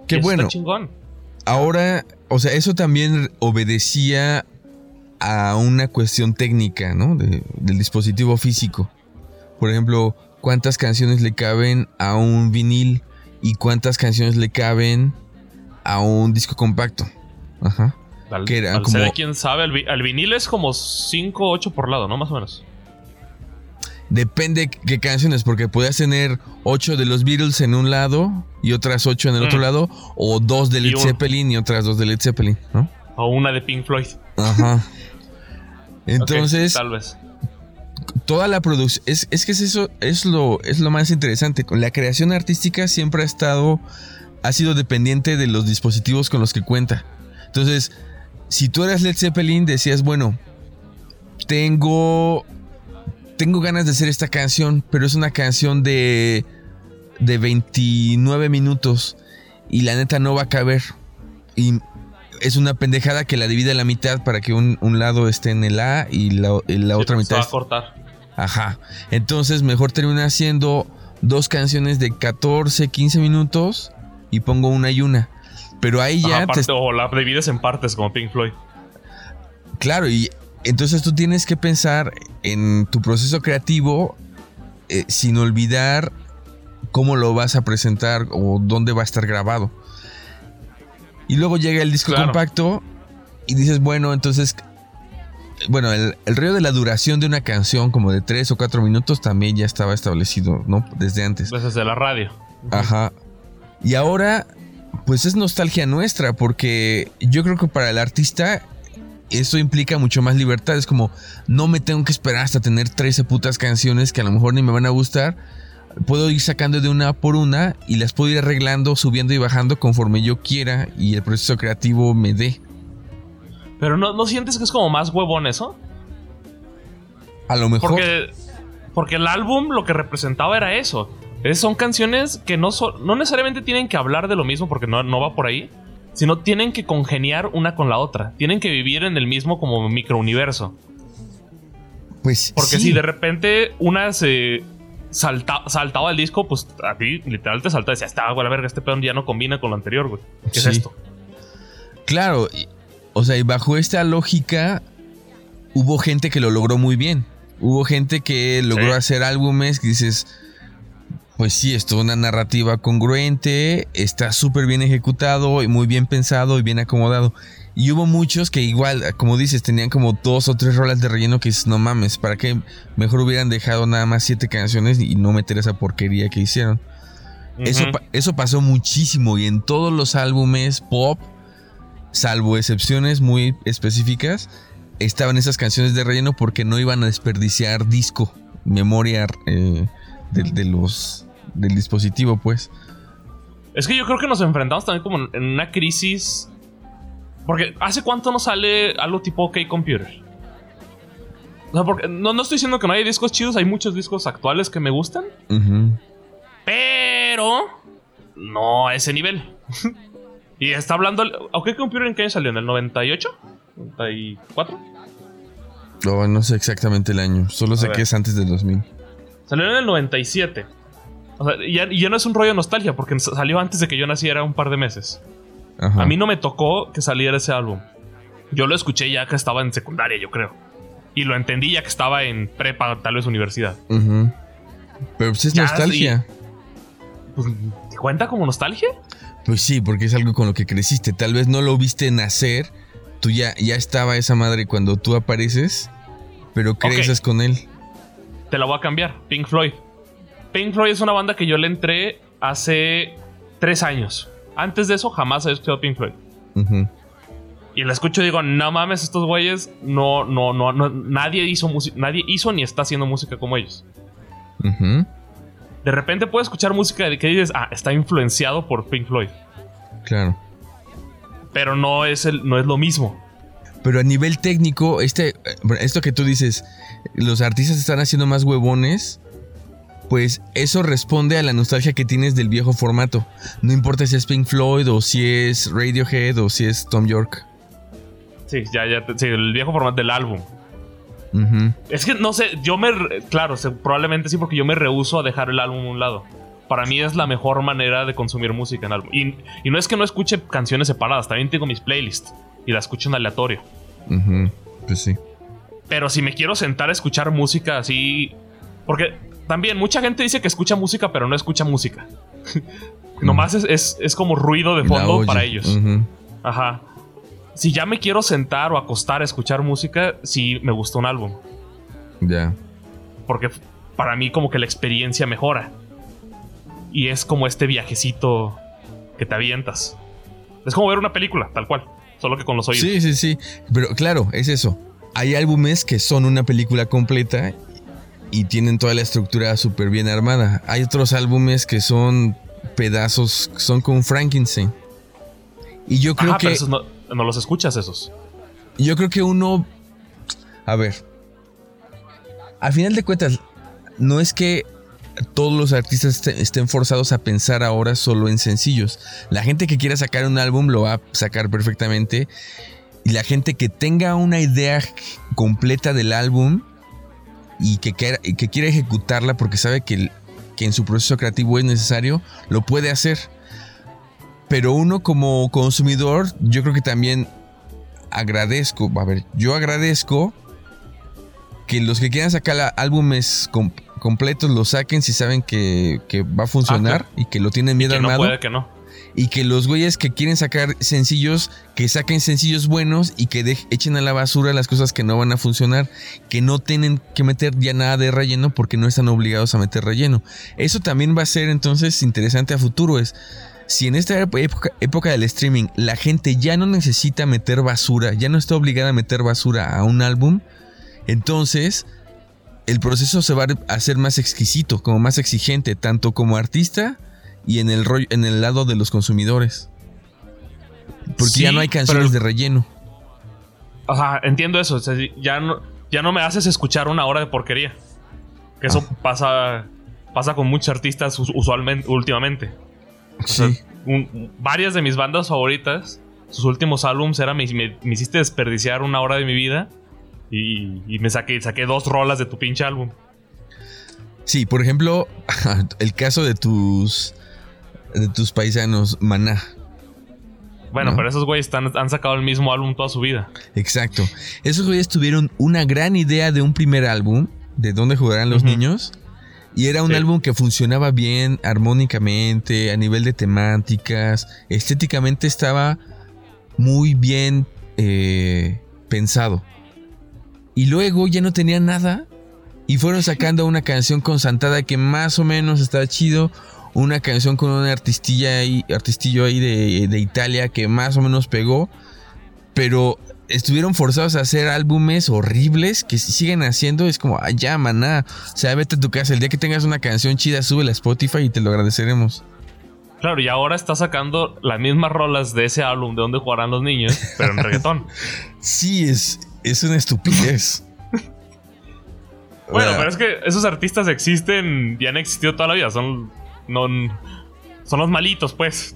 Qué bueno. Está chingón. Ahora, o sea, eso también obedecía a una cuestión técnica, ¿no? De- del dispositivo físico. Por ejemplo, cuántas canciones le caben a un vinil y cuántas canciones le caben a un disco compacto. Ajá. Al, Que era al como- quién sabe. Vi- el vinil es como 5 o 8 por lado, ¿no? Más o menos. Depende qué canciones, porque podías tener ocho de los Beatles en un lado y otras ocho en el otro Mm. lado, o dos de Y Led Zeppelin y otras dos de Led Zeppelin, ¿no? O una de Pink Floyd. Ajá. Entonces, tal vez. toda la producción, es, es que es eso, es lo, es lo más interesante. La creación artística siempre ha estado, ha sido dependiente de los dispositivos con los que cuenta. Entonces, si tú eras Led Zeppelin, decías, bueno, tengo, tengo ganas de hacer esta canción, pero es una canción de, de 29 minutos y la neta no va a caber. Y es una pendejada que la divide a la mitad para que un, un lado esté en el A y la, y la Sí, otra se mitad va a cortar. Ajá. Entonces mejor termina haciendo dos canciones de 14, 15 minutos y pongo una y una. Pero ahí ya, te- o la divides en partes como Pink Floyd. claro, y entonces tú tienes que pensar en tu proceso creativo eh, sin olvidar cómo lo vas a presentar o dónde va a estar grabado. Y luego llega el disco Claro. compacto y dices, bueno, entonces, bueno, el, el rollo de la duración de una canción como de 3 o 4 minutos también ya estaba establecido, ¿no? Desde antes. Desde la radio. Ajá. Y ahora, pues es nostalgia nuestra, porque yo creo que para el artista eso implica mucho más libertad. Es como, no me tengo que esperar hasta tener 13 putas canciones que a lo mejor ni me van a gustar. Puedo ir sacando de una por una y las puedo ir arreglando, subiendo y bajando conforme yo quiera y el proceso creativo me dé. Pero no, ¿no sientes que es como más huevón eso? A lo mejor. Porque, porque el álbum lo que representaba era eso. Es- son canciones que no, so- no necesariamente tienen que hablar de lo mismo porque no, no va por ahí, sino tienen que congeniar una con la otra. Tienen que vivir en el mismo como microuniverso. Pues Porque sí. si de repente una se salta- saltaba el disco, pues a ti literal te salta y decía, está, güey, la verga, este peón ya no combina con lo anterior, güey. ¿Qué Sí. es esto? Claro, y- o sea, y bajo esta lógica hubo gente que lo logró muy bien. Hubo gente que logró Sí. hacer álbumes que dices, pues sí, esto es una narrativa congruente, está súper bien ejecutado y muy bien pensado y bien acomodado. Y hubo muchos que igual, como dices, tenían como dos o tres rolas de relleno que dices, no mames, ¿para qué mejor hubieran dejado nada más siete canciones y no meter esa porquería que hicieron? Eso, eso pasó muchísimo y en todos los álbumes pop, salvo excepciones muy específicas, estaban esas canciones de relleno porque no iban a desperdiciar disco, memoria eh, de, de los del dispositivo, pues. Es que yo creo que nos enfrentamos también como en una crisis. Porque ¿hace cuánto no sale algo tipo OK Computer? O sea, porque no, no estoy diciendo que no hay discos chidos, hay muchos discos actuales que me gustan, pero no a ese nivel. [laughs] y está hablando. ¿OK Computer en qué año salió? ¿En el 98? ¿94? No, no sé exactamente el año, solo sé ver. que es antes del 2000. Salió en el 97. O sea, y ya, y ya no es un rollo de nostalgia, porque salió antes de que yo naciera un par de meses. Ajá. A mí no me tocó que saliera ese álbum. Yo lo escuché ya que estaba en secundaria, yo creo. Y lo entendí ya que estaba en prepa, tal vez universidad. Pero pues es Ya, nostalgia. Pues, ¿te ¿Cuenta como nostalgia? Pues sí, porque es algo con lo que creciste. Tal vez no lo viste nacer. Tú ya, ya estaba esa madre cuando tú apareces, pero creces con él. Te la voy a cambiar. Pink Floyd. Pink Floyd es una banda que yo le entré hace tres años. Antes de eso jamás había escuchado Pink Floyd. Y la escucho y digo, no mames, estos güeyes no, no, no, no nadie hizo música, nadie hizo ni está haciendo música como ellos. De repente puedes escuchar música de que dices, ah, está influenciado por Pink Floyd. Claro. Pero no es, el, no es lo mismo. Pero a nivel técnico, este, eh, esto que tú dices, los artistas están haciendo más huevones, pues eso responde a la nostalgia que tienes del viejo formato. No importa si es Pink Floyd o si es Radiohead o si es Tom York. Sí, ya, ya, sí, el viejo formato del álbum. Ujú. Es que no sé, yo me. Claro, probablemente sí, porque yo me rehuso a dejar el álbum a un lado. Para mí es la mejor manera de consumir música en álbum. Y, y no es que no escuche canciones separadas, también tengo mis playlists y las escucho en aleatorio. Ujú. Pues sí. Pero si me quiero sentar a escuchar música así. Porque también mucha gente dice que escucha música, pero no escucha música. [laughs] Nomás es, es, es como ruido de fondo para ellos. Ajá. Si ya me quiero sentar o acostar a escuchar música, sí me gusta un álbum. Ya. Porque para mí como que la experiencia mejora. Y es como este viajecito que te avientas. Es como ver una película, tal cual. Solo que con los oídos. Sí, sí, sí. Pero claro, es eso. Hay álbumes que son una película completa y tienen toda la estructura súper bien armada. Hay otros álbumes que son pedazos, son como Frankenstein. Y yo creo Ajá, que pero esos no, no los escuchas esos. yo creo que uno a ver. Al final de cuentas no es que todos los artistas estén forzados a pensar ahora solo en sencillos. La gente que quiera sacar un álbum lo va a sacar perfectamente. Y la gente que tenga una idea completa del álbum y que, y que quiera ejecutarla porque sabe que, el- que en su proceso creativo es necesario, lo puede hacer. Pero uno como consumidor, yo creo que también agradezco, a ver, yo agradezco que los que quieran sacar álbumes com- completos lo saquen si saben que, que va a funcionar y que lo tienen bien Que no armado. puede que no. Y que los güeyes que quieren sacar sencillos, que saquen sencillos buenos y que echen a la basura las cosas que no van a funcionar, que no tienen que meter ya nada de relleno porque no están obligados a meter relleno. Eso también va a ser entonces interesante a futuro. Es si en esta época, época del streaming la gente ya no necesita meter basura, ya no está obligada a meter basura a un álbum, entonces el proceso se va a hacer más exquisito, como más exigente, tanto como artista y en el rollo, en el lado de los consumidores. Porque Sí, ya no hay canciones de relleno. Ajá, entiendo eso. O sea, ya, no, ya no me haces escuchar una hora de porquería. Que eso Ah. pasa, pasa con muchos artistas us- usualmente, últimamente. O sea, Sí. un- varias de mis bandas favoritas, sus últimos álbums eran me, me- me hiciste desperdiciar una hora de mi vida y, y me saqué, saqué dos rolas de tu pinche álbum. Sí, por ejemplo, [laughs] el caso de tus de tus paisanos Maná. Bueno, ¿No? pero esos güeyes han sacado el mismo álbum toda su vida. Exacto. Esos güeyes tuvieron una gran idea de un primer álbum, de dónde jugarán los niños. Y era un Sí. álbum que funcionaba bien armónicamente, a nivel de temáticas, estéticamente estaba muy bien eh, pensado. Y luego ya no tenía nada y fueron sacando una canción con Santada que más o menos estaba chido, una canción con una artistilla ahí, artistillo ahí de, de Italia que más o menos pegó, pero estuvieron forzados a hacer álbumes horribles que si siguen haciendo es como, ay ya, maná, o sea, vete a tu casa, el día que tengas una canción chida, súbela a Spotify y te lo agradeceremos. Claro, y ahora está sacando las mismas rolas de ese álbum de donde jugarán los niños, pero en reggaetón. [laughs] Sí, es, es una estupidez. [laughs] Bueno, Ah, pero es que esos artistas existen y han existido toda la vida. Son. No, son los malitos, pues.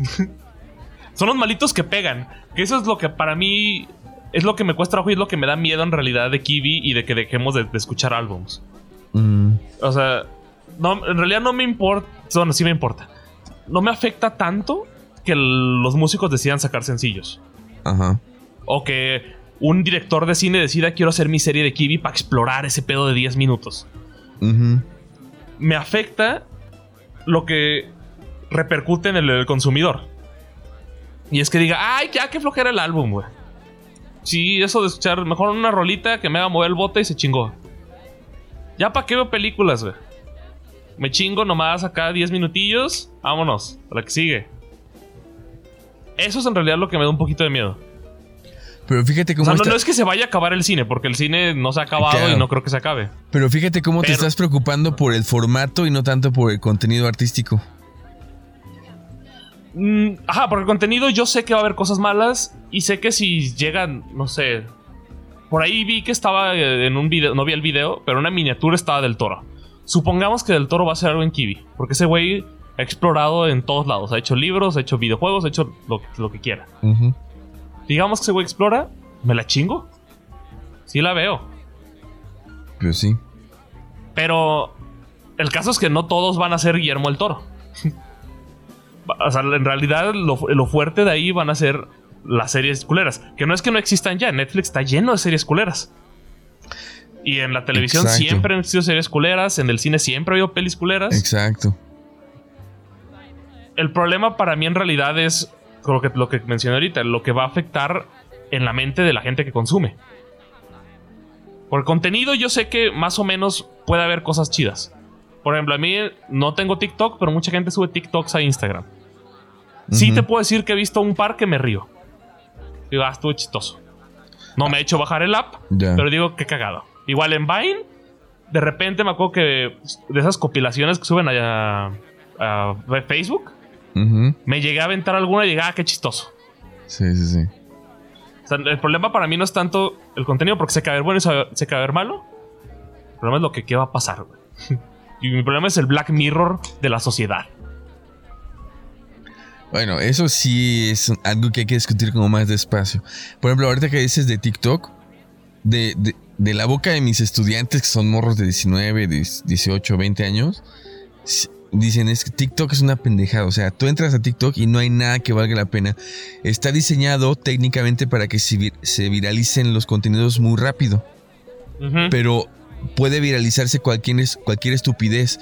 [laughs] son los malitos que pegan. Que eso es lo que para mí. Es lo que me cuesta trabajo y es lo que me da miedo en realidad de Kiwi y de que dejemos de, de escuchar álbums. mm, O sea, no, en realidad no me importa. Bueno, sí me importa. No me afecta tanto que el- los músicos decidan sacar sencillos. ajá. O que un director de cine decida quiero hacer mi serie de Kiwi para explorar ese pedo de 10 minutos. me afecta lo que repercute en el, consumidor. Y es que diga, ay, ya que flojera el álbum, güey. Sí, eso de escuchar mejor una rolita que me haga mover el bote y se chingó. Ya para qué veo películas, güey. Me chingo nomás acá 10 minutillos. Vámonos, a la que sigue. Eso es en realidad lo que me da un poquito de miedo. Pero fíjate O cómo sea, no, está- no es que se vaya a acabar el cine, porque el cine no se ha acabado Claro. y no creo que se acabe. Pero fíjate cómo te estás preocupando por el formato y no tanto por el contenido artístico. Mm, ajá, porque el contenido yo sé que va a haber cosas malas y sé que si llegan, no sé. Por ahí vi que estaba eh, en un video, no vi el video, pero una miniatura estaba del toro. Supongamos que del toro va a ser algo en Kiwi, porque ese güey ha explorado en todos lados. Ha hecho libros, ha hecho videojuegos, ha hecho lo, lo que quiera. Ujú. Digamos que ese güey explora, ¿me la chingo? Sí la veo. Pero sí. Pero el caso es que no todos van a ser Guillermo el Toro. [laughs] o sea, en realidad lo, lo fuerte de ahí van a ser las series culeras. Que no es que no existan ya. Netflix está lleno de series culeras. Y en la televisión Exacto. siempre han existido series culeras. En el cine siempre ha habido pelis culeras. Exacto. el problema para mí en realidad es lo que, lo que mencioné ahorita, lo que va a afectar en la mente de la gente que consume. Por el contenido yo sé que más o menos puede haber cosas chidas. Por ejemplo, a mí no tengo TikTok, pero mucha gente sube TikToks a Instagram. Sí te puedo decir que he visto un par que me río. Digo, ah, estuvo chistoso. No me he hecho bajar el app, pero digo, qué cagado. Igual en Vine, de repente me acuerdo que de esas compilaciones que suben a, a Facebook, me llegué a aventar alguna y llegué, ah, qué chistoso. Sí, sí, sí. O sea, el problema para mí no es tanto el contenido, porque se cae ver bueno y se cae ver malo. El problema es lo que qué va a pasar, [laughs] Y mi problema es el Black Mirror de la sociedad. Bueno, eso sí es algo que hay que discutir como más despacio. Por ejemplo, ahorita que dices de TikTok, de, de, la boca de mis estudiantes que son morros de 19, 18, 20 años, dicen es que TikTok es una pendejada. O sea, tú entras a TikTok y no hay nada que valga la pena. Está diseñado técnicamente para que se, viralicen los contenidos muy rápido. Pero puede viralizarse cualquier, cualquier estupidez.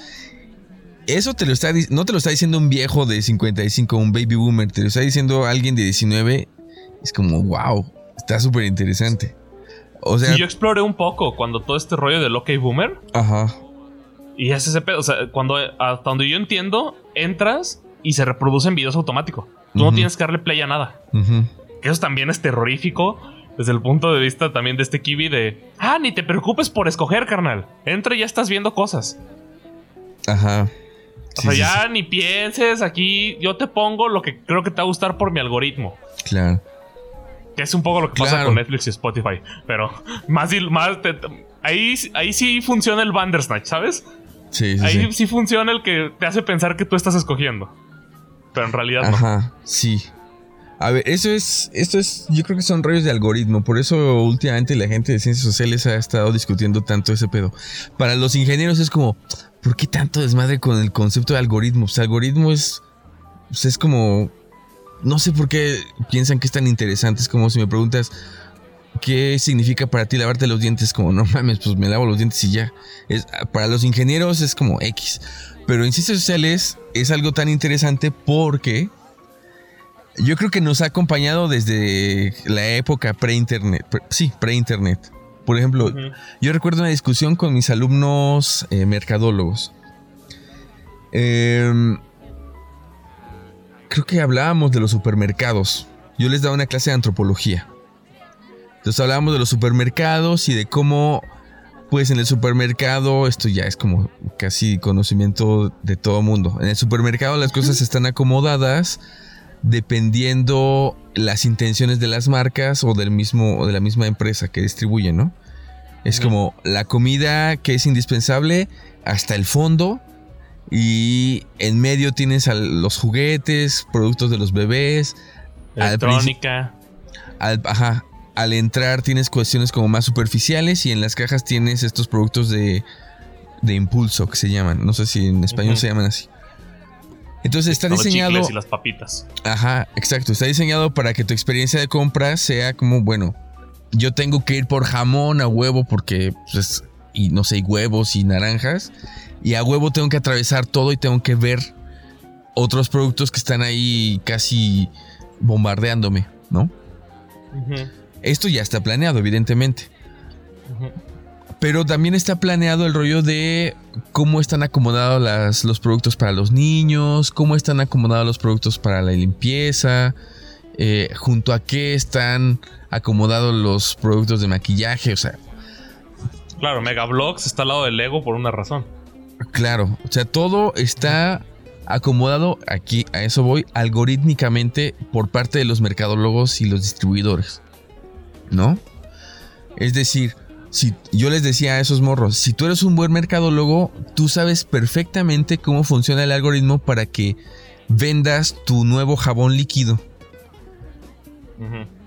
Eso te lo está, no te lo está diciendo un viejo de 55, un baby boomer, te lo está diciendo alguien de 19. Es como, wow, está súper interesante. O sea, yo exploré un poco cuando todo este rollo del OK Boomer. Ajá. Y es ese pedo. O sea, cuando, hasta donde yo entiendo, entras y se reproducen videos automáticos. Tú no tienes que darle play a nada. Que eso también es terrorífico desde el punto de vista también de este Kiwi de, ah, ni te preocupes por escoger, carnal. Entra y ya estás viendo cosas. Ajá. o sea, ya ni pienses, aquí yo te pongo lo que creo que te va a gustar por mi algoritmo. Claro. Que es un poco lo que pasa con Netflix y Spotify. Pero [laughs] más, más ahí, ahí sí funciona el Bandersnatch, ¿sabes? Sí, sí, ahí sí. funciona el que te hace pensar que tú estás escogiendo. Pero en realidad Ajá, sí. A ver, eso es, esto es, yo creo que son rollos de algoritmo, por eso últimamente la gente de ciencias sociales ha estado discutiendo tanto ese pedo. Para los ingenieros es como, ¿por qué tanto desmadre con el concepto de algoritmo? Pues algoritmo es, pues es como, no sé por qué piensan que es tan interesante, es como si me preguntas, ¿qué significa para ti lavarte los dientes? Como, no mames, pues me lavo los dientes y ya. Es, para los ingenieros es como X, pero en ciencias sociales es algo tan interesante porque yo creo que nos ha acompañado desde la época pre-internet. sí, pre-internet. Por ejemplo, yo recuerdo una discusión con mis alumnos eh, mercadólogos. Em, creo que hablábamos de los supermercados. Yo les daba una clase de antropología. Entonces hablábamos de los supermercados y de cómo, pues en el supermercado, esto ya es como casi conocimiento de todo mundo. En el supermercado las cosas están acomodadas dependiendo las intenciones de las marcas o del mismo de la misma empresa que distribuye, ¿no? Es como la comida que es indispensable hasta el fondo y en medio tienes los juguetes, productos de los bebés, electrónica. Al, ajá, al entrar tienes cuestiones como más superficiales y en las cajas tienes estos productos de, de impulso que se llaman, no sé si en español se llaman así. Entonces está diseñado. Los y las papitas. Ajá, exacto. Está diseñado para que tu experiencia de compra sea como, bueno, yo tengo que ir por jamón a huevo porque, pues, y no sé, huevos y naranjas. Y a huevo tengo que atravesar todo y tengo que ver otros productos que están ahí casi bombardeándome, ¿no? Esto ya está planeado, evidentemente. Pero también está planeado el rollo de cómo están acomodados los productos para los niños, cómo están acomodados los productos para la limpieza, eh, junto a qué están acomodados los productos de maquillaje, o sea. Claro, Megablogs está al lado del Lego por una razón. Claro, o sea, todo está acomodado aquí, a eso voy, algorítmicamente por parte de los mercadólogos y los distribuidores. ¿No? Es decir, si yo les decía a esos morros, si tú eres un buen mercadólogo, tú sabes perfectamente cómo funciona el algoritmo para que vendas tu nuevo jabón líquido.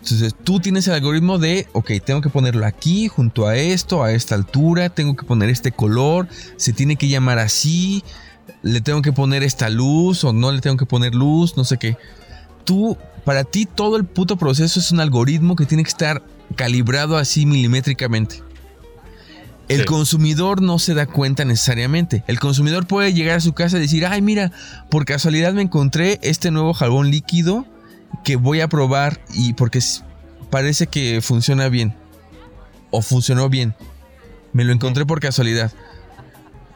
Entonces tú tienes el algoritmo de, ok, tengo que ponerlo aquí, junto a esto, a esta altura, tengo que poner este color, se tiene que llamar así, le tengo que poner esta luz o no le tengo que poner luz, no sé qué. Tú, para ti todo el puto proceso es un algoritmo que tiene que estar calibrado así milimétricamente. El Sí. consumidor no se da cuenta necesariamente. El consumidor puede llegar a su casa y decir, ay, mira, por casualidad me encontré este nuevo jabón líquido que voy a probar y porque parece que funciona bien. O funcionó bien. Me lo encontré por casualidad.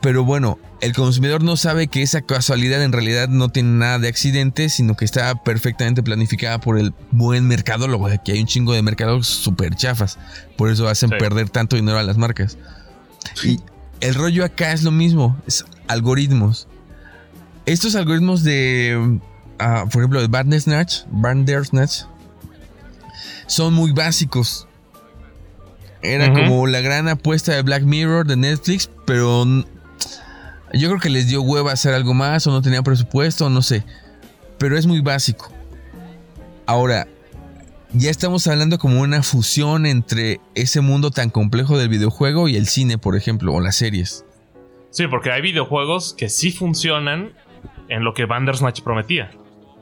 Pero bueno, el consumidor no sabe que esa casualidad en realidad no tiene nada de accidente, sino que está perfectamente planificada por el buen mercadólogo. Aquí hay un chingo de mercadólogos súper chafas. Por eso hacen Sí. perder tanto dinero a las marcas. Y el rollo acá es lo mismo, es algoritmos. Estos algoritmos de, ah, por ejemplo, de Bandersnatch, Bandersnatch, son muy básicos. Era como la gran apuesta de Black Mirror de Netflix, pero yo creo que les dio hueva hacer algo más o no tenían presupuesto, no sé. Pero es muy básico. Ahora, ya estamos hablando como una fusión entre ese mundo tan complejo del videojuego y el cine, por ejemplo, o las series. Sí, porque hay videojuegos que sí funcionan en lo que Bandersnatch prometía.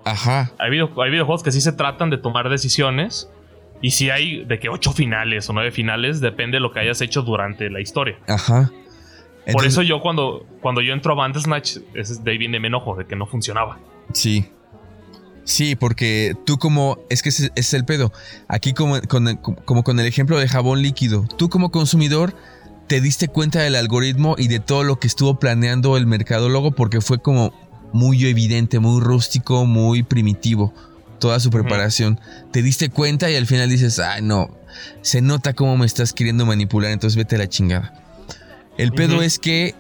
Ajá. Hay, video- hay videojuegos que sí se tratan de tomar decisiones. Y si hay de que ocho finales o nueve finales, depende de lo que hayas hecho durante la historia. Ajá. Por eso yo cuando, cuando yo entro a Bandersnatch, es de ahí viene mi enojo, de que no funcionaba. Sí. Sí, porque tú como... Es que ese ese es el pedo. Aquí como con, el- como con el ejemplo de jabón líquido. Tú como consumidor te diste cuenta del algoritmo y de todo lo que estuvo planeando el mercadólogo porque fue como muy evidente, muy rústico, muy primitivo. Toda su preparación. Te diste cuenta y al final dices, ay no, se nota cómo me estás queriendo manipular, entonces vete a la chingada. El pedo es que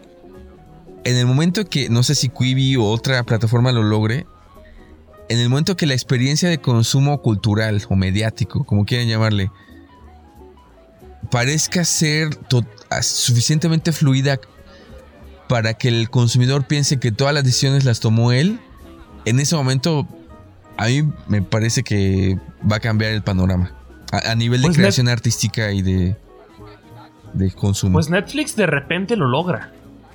en el momento que, no sé si Quibi o otra plataforma lo logre, en el momento que la experiencia de consumo cultural o mediático, como quieran llamarle, parezca ser as- suficientemente fluida para que el consumidor piense que todas las decisiones las tomó él, en ese momento a mí me parece que va a cambiar el panorama. A, a nivel de Pues, creación artística y de, de consumo. Pues Netflix de repente lo logra.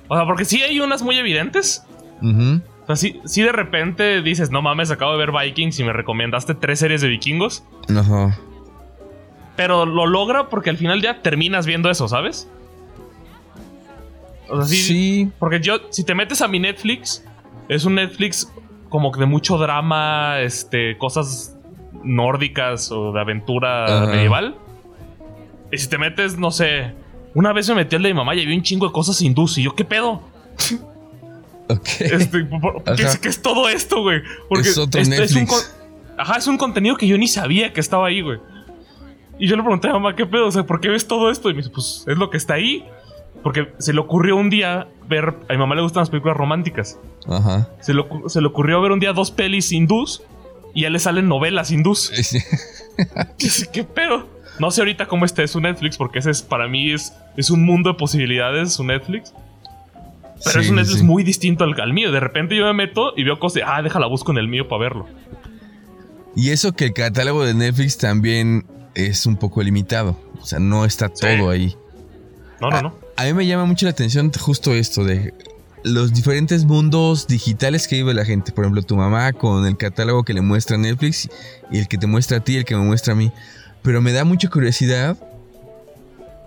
O sea, porque sí hay unas muy evidentes. Ujú. O sea, sí, sí de repente dices, no mames, acabo de ver Vikings y me recomendaste tres series de vikingos. Ajá. Pero lo logra porque al final ya terminas viendo eso, ¿sabes? O sea, sí, sí. Porque yo, si te metes a mi Netflix, es un Netflix como que de mucho drama, este, cosas nórdicas o de aventura medieval. Y si te metes, no sé, una vez me metí al de mi mamá y había un chingo de cosas hindús y yo, ¿qué pedo? Ok. Este, por- ¿qué, es, qué es todo esto, güey? Porque Es otro un Netflix. con- Ajá, es un contenido que yo ni sabía que estaba ahí, güey. Y yo le pregunté a mamá, ¿qué pedo? O sea, ¿por qué ves todo esto? Y me dice, pues es lo que está ahí. Porque se le ocurrió un día ver. A mi mamá le gustan las películas románticas. Ajá. Se le, se le ocurrió ver un día dos pelis hindús y ya le salen novelas hindús. ¿Qué, [laughs] qué pedo? No sé ahorita cómo esté su Netflix, porque ese es para mí es, es un mundo de posibilidades, su Netflix. Pero Sí, es un Netflix sí. muy distinto al, al mío. De repente yo me meto y veo cosas de, ah, déjala busco en el mío para verlo. Y eso que el catálogo de Netflix también es un poco limitado. O sea, no está Sí. todo ahí. No, no, no. A mí me llama mucho la atención justo esto de los diferentes mundos digitales que vive la gente. Por ejemplo, tu mamá con el catálogo que le muestra Netflix y el que te muestra a ti, el que me muestra a mí. Pero me da mucha curiosidad.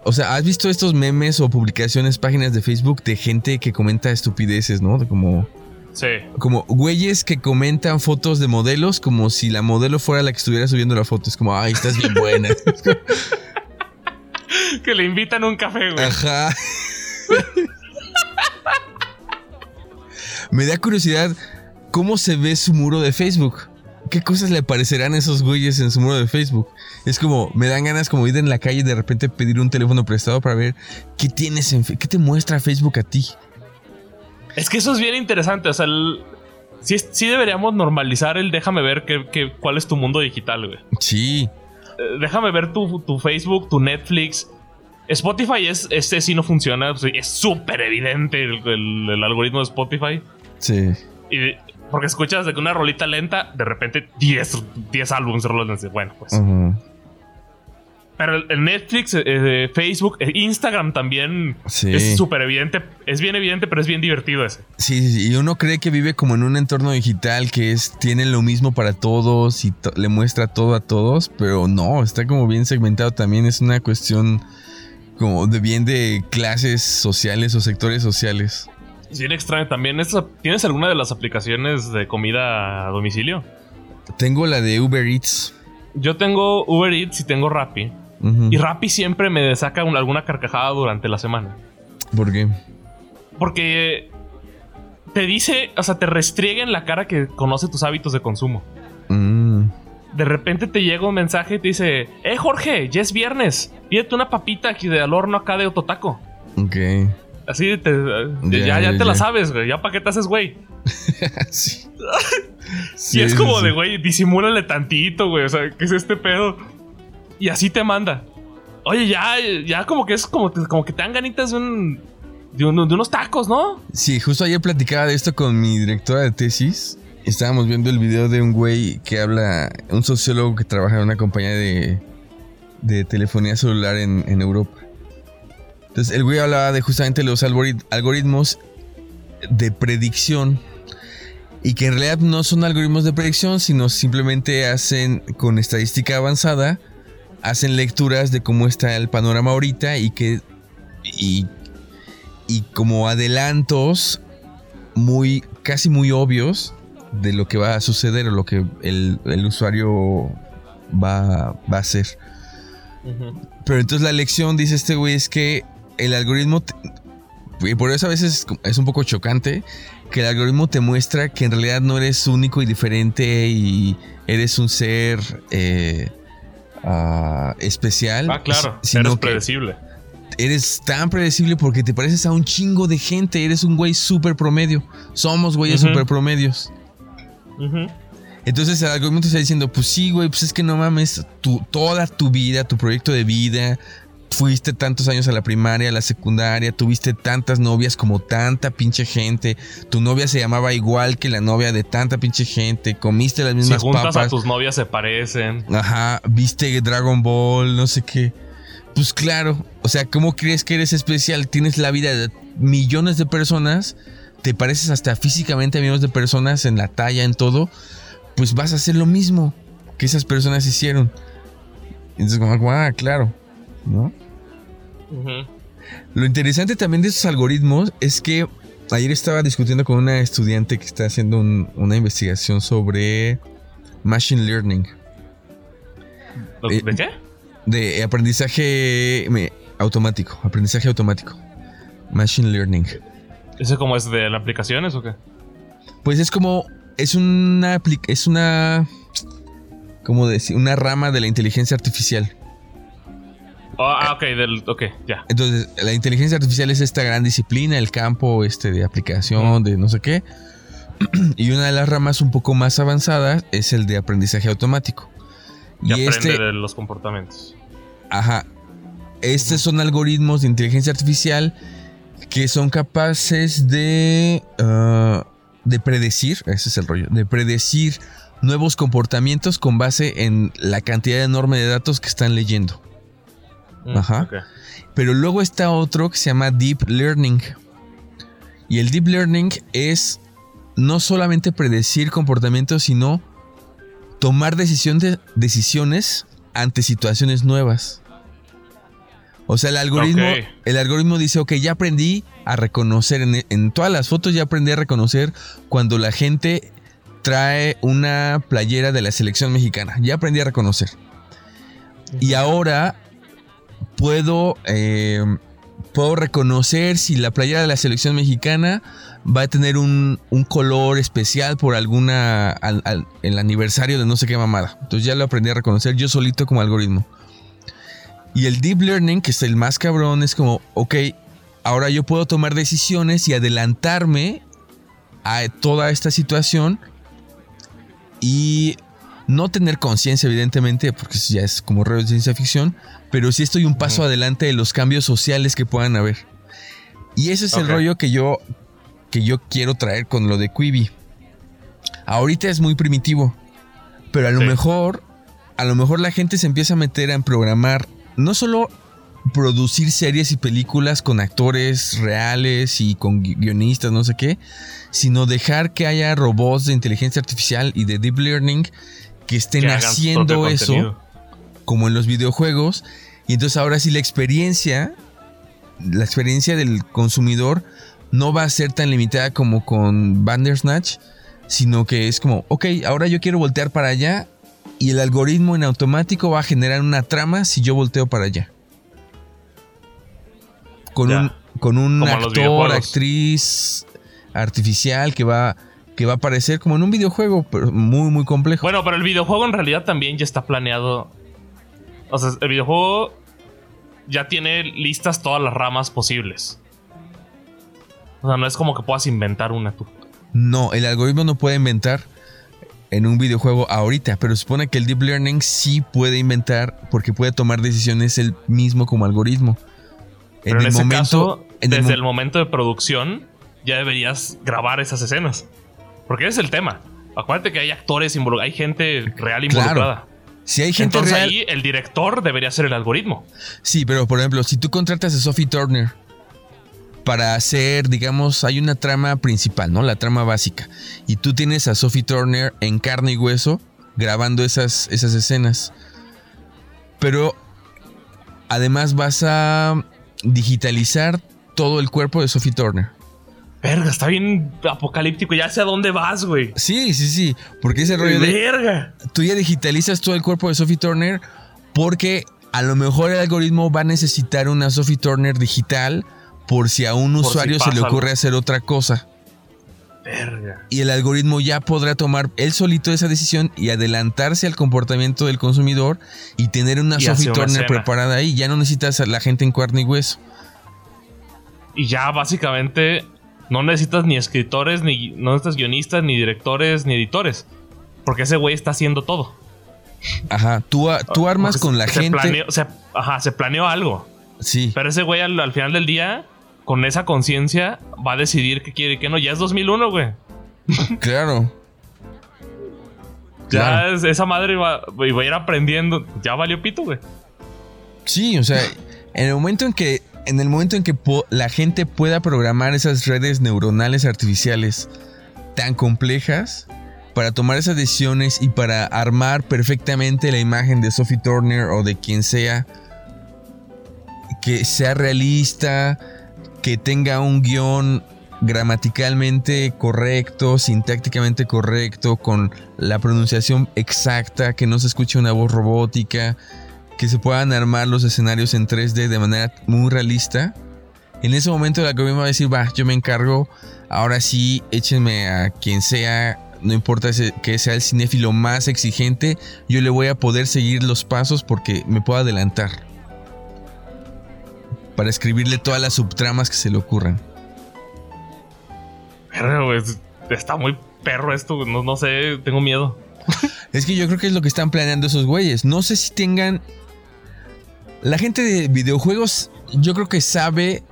O sea, ¿has visto estos memes o publicaciones, páginas de Facebook de gente que comenta estupideces, ¿no? De Como, Sí. como güeyes que comentan fotos de modelos como si la modelo fuera la que estuviera subiendo la foto. Es como, ay, estás bien buena. [laughs] Que le invitan un café, güey. Ajá. Me da curiosidad cómo se ve su muro de Facebook. ¿Qué cosas le aparecerán a esos güeyes en su muro de Facebook? Es como, me dan ganas como ir en la calle y de repente pedir un teléfono prestado para ver qué tienes en qué te muestra Facebook a ti. Es que eso es bien interesante. O sea, el- sí, deberíamos normalizar el déjame ver qué, qué- cuál es tu mundo digital, güey. Sí, Eh, déjame ver tu, tu Facebook, tu Netflix. Spotify es, este sí no funciona. pues, Es súper evidente el, el- el algoritmo de Spotify. sí. Y porque escuchas de que una rolita lenta, de repente 10, 10 álbumes de. Bueno, pues. Pero el, Netflix, eh, eh, Facebook, eh, Instagram también Sí. es súper evidente. Es bien evidente, pero es bien divertido ese. Sí, sí, sí, y uno cree que vive como en un entorno digital que es tiene lo mismo para todos y to- le muestra todo a todos, pero no, está como bien segmentado también, es una cuestión como de bien de clases sociales o sectores sociales. Bien extraño también. ¿esto- ¿Tienes alguna de las aplicaciones de comida a domicilio? Tengo la de Uber Eats. Yo tengo Uber Eats y tengo Rappi. Y Rappi siempre me saca un- alguna carcajada durante la semana. ¿Por qué? Porque te dice, o sea, te restriega en la cara que conoce tus hábitos de consumo. Mm, De repente te llega un mensaje y te dice, eh Jorge, ya es viernes. Pídete una papita aquí de al horno acá de Ototaco. ok. Así te, Ya, ya, te la sabes, güey. Ya para qué te haces, güey. [laughs] sí. [laughs] y es Sí, como sí, de, sí. güey, disimúlale tantito, güey. O sea, ¿qué es este pedo? Y así te manda. Oye, ya, ya como que es como, como que te dan ganitas de un, de, un- de unos tacos, ¿no? Sí, justo ayer platicaba de esto con mi directora de tesis. Estábamos viendo el video de un güey que habla, un sociólogo que trabaja en una compañía de, de telefonía celular en, en Europa. Entonces, el güey hablaba de justamente los algorit- algoritmos de predicción y que en realidad no son algoritmos de predicción, sino simplemente hacen con estadística avanzada, hacen lecturas de cómo está el panorama ahorita y que y, y como adelantos muy casi muy obvios de lo que va a suceder o lo que el, el usuario va, va a hacer. Pero entonces la lección, dice este güey, es que el algoritmo, te- y por eso a veces es un poco chocante, que el algoritmo te muestra que en realidad no eres único y diferente y eres un ser eh, ah, especial. Ah, claro. sino Eres predecible. eres tan predecible porque te pareces a un chingo de gente, eres un güey súper promedio. Somos güeyes Ujú. súper promedios. Entonces el algoritmo te está diciendo, pues sí, güey, pues es que no mames, tu, toda tu vida, tu proyecto de vida, fuiste tantos años a la primaria, a la secundaria, tuviste tantas novias como tanta pinche gente, tu novia se llamaba igual que la novia de tanta pinche gente, comiste las Si mismas juntas a papas, tus novias se parecen. ajá, viste Dragon Ball, no sé qué. Pues claro, o sea, ¿cómo crees que eres especial? Tienes la vida de millones de personas, te pareces hasta físicamente a millones de personas en la talla, en todo, pues vas a hacer lo mismo que esas personas hicieron. Entonces, como, ah, claro, ¿no? Lo interesante también de esos algoritmos es que ayer estaba discutiendo con una estudiante que está haciendo un- una investigación sobre machine learning, ¿De Eh, de qué? de aprendizaje me- automático, aprendizaje automático, machine learning. ¿Eso como es de las aplicaciones o qué? Pues es como es una es una como decir, una rama de la inteligencia artificial. Oh, ah, ok, del, ok, ya. Entonces, la inteligencia artificial es esta gran disciplina, el campo este de aplicación, de no sé qué. [clears throat] Y una de las ramas un poco más avanzadas es el de aprendizaje automático. Que Y aprende este, de los comportamientos. ajá, estos son algoritmos de inteligencia artificial que son capaces de, ah, de predecir, ese es el rollo, de predecir nuevos comportamientos con base en la cantidad enorme de datos que están leyendo. Mm, Ajá. Pero luego está otro que se llama Deep Learning. Y el Deep Learning es no solamente predecir comportamientos, sino tomar decisión de- decisiones ante situaciones nuevas. O sea, el algoritmo, el algoritmo dice, ok, ya aprendí a reconocer, en, en todas las fotos ya aprendí a reconocer cuando la gente trae una playera de la selección mexicana. Ya aprendí a reconocer. Y ahora puedo, eh, puedo reconocer si la playera de la selección mexicana va a tener un, un color especial por alguna, al- al- el aniversario de no sé qué mamada. Entonces ya lo aprendí a reconocer yo solito como algoritmo. Y el deep learning, que es el más cabrón, es como, ok, ahora yo puedo tomar decisiones y adelantarme a toda esta situación y no tener conciencia, evidentemente, porque eso ya es como rollo de ciencia ficción, pero sí estoy un paso adelante de los cambios sociales que puedan haber. Y ese es el rollo que yo, que yo quiero traer con lo de Quibi. Ahorita es muy primitivo, pero a lo Sí. mejor, a lo mejor la gente se empieza a meter en programar, no solo producir series y películas con actores reales y con gui- guionistas, no sé qué, sino dejar que haya robots de inteligencia artificial y de deep learning que estén Que haciendo eso contenido. como en los videojuegos Y entonces ahora sí la experiencia, la experiencia del consumidor no va a ser tan limitada como con Bandersnatch, sino que es como, ok, ahora yo quiero voltear para allá y el algoritmo en automático va a generar una trama si yo volteo para allá. Con Ya. un, con un actor, actriz artificial que va, que va a aparecer como en un videojuego, pero muy, muy complejo. Bueno, pero el videojuego en realidad también ya está planeado. O sea, el videojuego ya tiene listas todas las ramas posibles. O sea, no es como que puedas inventar una tú. No, el algoritmo no puede inventar en un videojuego ahorita, pero supone que el deep learning sí puede inventar porque puede tomar decisiones él mismo como algoritmo. Pero en, ese caso, en el desde mo- el, momento de producción, ya deberías grabar esas escenas. Porque ese es el tema. Acuérdate que hay actores involucrados, hay gente real involucrada. si hay gente Entonces real, ahí el director debería ser el algoritmo. sí, pero por ejemplo, si tú contratas a Sophie Turner para hacer, digamos, hay una trama principal, ¿no? La trama básica. Y tú tienes a Sophie Turner en carne y hueso grabando esas, esas escenas. Pero además vas a digitalizar todo el cuerpo de Sophie Turner. Verga, está bien apocalíptico. Ya sé a dónde vas, güey. Sí, sí, sí. Porque ese rollo de. Verga. Tú ya digitalizas todo el cuerpo de Sophie Turner. Porque a lo mejor el algoritmo va a necesitar una Sophie Turner digital. Por si a un Por si usuario se le ocurre algo. hacer otra cosa. Verga. Y el algoritmo ya podrá tomar él solito esa decisión y adelantarse al comportamiento del consumidor y tener una Y Sophie una Turner preparada ahí. Ya no necesitas a la gente en carne y hueso. Y ya básicamente no necesitas ni escritores, ni no necesitas guionistas, ni directores, ni editores. Porque ese güey está haciendo todo. Ajá. Tú, tú armas Porque con la se gente. planeó- se- ajá, se planeó algo. Sí. Pero ese güey al, al final del día, con esa conciencia, va a decidir qué quiere y qué no. Ya es 2001, güey. [laughs] Claro. Ya Claro. es- esa madre y va a ir aprendiendo. Ya valió pito, güey. Sí, o sea, en el momento en que en el momento en que la gente pueda programar esas redes neuronales artificiales tan complejas para tomar esas decisiones y para armar perfectamente la imagen de Sophie Turner o de quien sea que sea realista, que tenga un guion gramaticalmente correcto, sintácticamente correcto, con la pronunciación exacta, que no se escuche una voz robótica, que se puedan armar los escenarios en 3D de manera muy realista. En ese momento el algoritmo va a decir, va, yo me encargo, ahora sí, échenme a quien sea, no importa que sea el cinéfilo más exigente, yo le voy a poder seguir los pasos porque me puedo adelantar. Para escribirle todas las subtramas que se le ocurran. Güey. Está muy perro esto. No, no sé, tengo miedo. [laughs] Es que yo creo que es lo que están planeando esos güeyes. No sé si tengan. La gente de videojuegos, yo creo que sabe.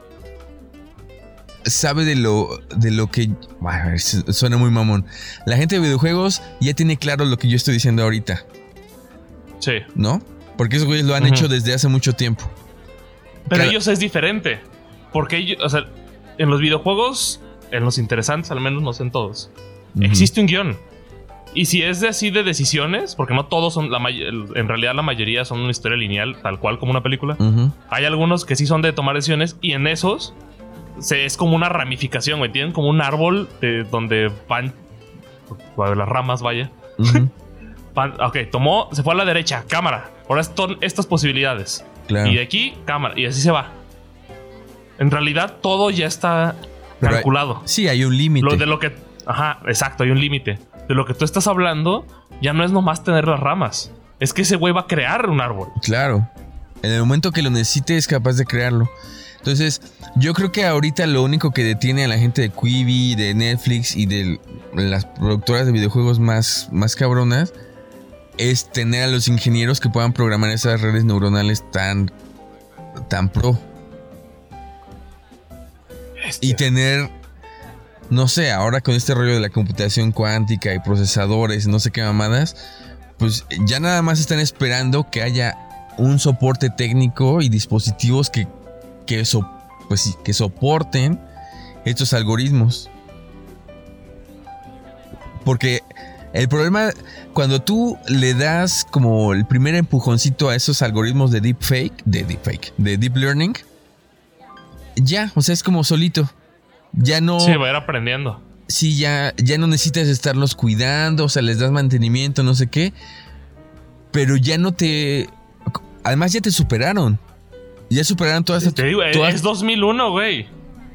Sabe de lo. de lo que. Bueno, suena muy mamón. La gente de videojuegos ya tiene claro lo que yo estoy diciendo ahorita, Sí. ¿no? Porque esos güeyes lo han hecho desde hace mucho tiempo. Pero Cada- ellos es diferente. Porque ellos, o sea, en los videojuegos, en los interesantes, al menos no sé en todos, existe un guion. Y si es de así de decisiones, porque no todos son, la en realidad la mayoría son una historia lineal, tal cual como una película. Hay algunos que sí son de tomar decisiones y en esos se, es como una ramificación, güey. Tienen como un árbol de donde van, las ramas, vaya. [laughs] Van- ok, tomó, se fue a la derecha, cámara. Ahora son estas posibilidades. Claro. Y de aquí, cámara. Y así se va. En realidad, todo ya está Pero hay- calculado. Sí, hay un límite. Lo de lo que. Ajá, exacto, hay un límite. De lo que tú estás hablando, ya no es nomás tener las ramas. Es que ese güey va a crear un árbol. Claro. En el momento que lo necesite es capaz de crearlo. Entonces, yo creo que ahorita lo único que detiene a la gente de Quibi, de Netflix y de las productoras de videojuegos más, más cabronas es tener a los ingenieros que puedan programar esas redes neuronales tan, tan pro. Y tener, no sé, ahora con este rollo de la computación cuántica y procesadores, no sé qué mamadas, pues ya nada más están esperando que haya un soporte técnico y dispositivos que, que, so- pues, que soporten estos algoritmos. Porque El problema, cuando tú le das como el primer empujoncito a esos algoritmos de deepfake, de deepfake, de deep learning, ya, o sea, es como solito. Ya no. Sí, va a ir aprendiendo. Sí, ya, ya no necesitas estarlos cuidando, o sea, les das mantenimiento, no sé qué. Pero ya no te. Además, ya te superaron. Ya superaron todas. Te digo, todas- es 2001, güey.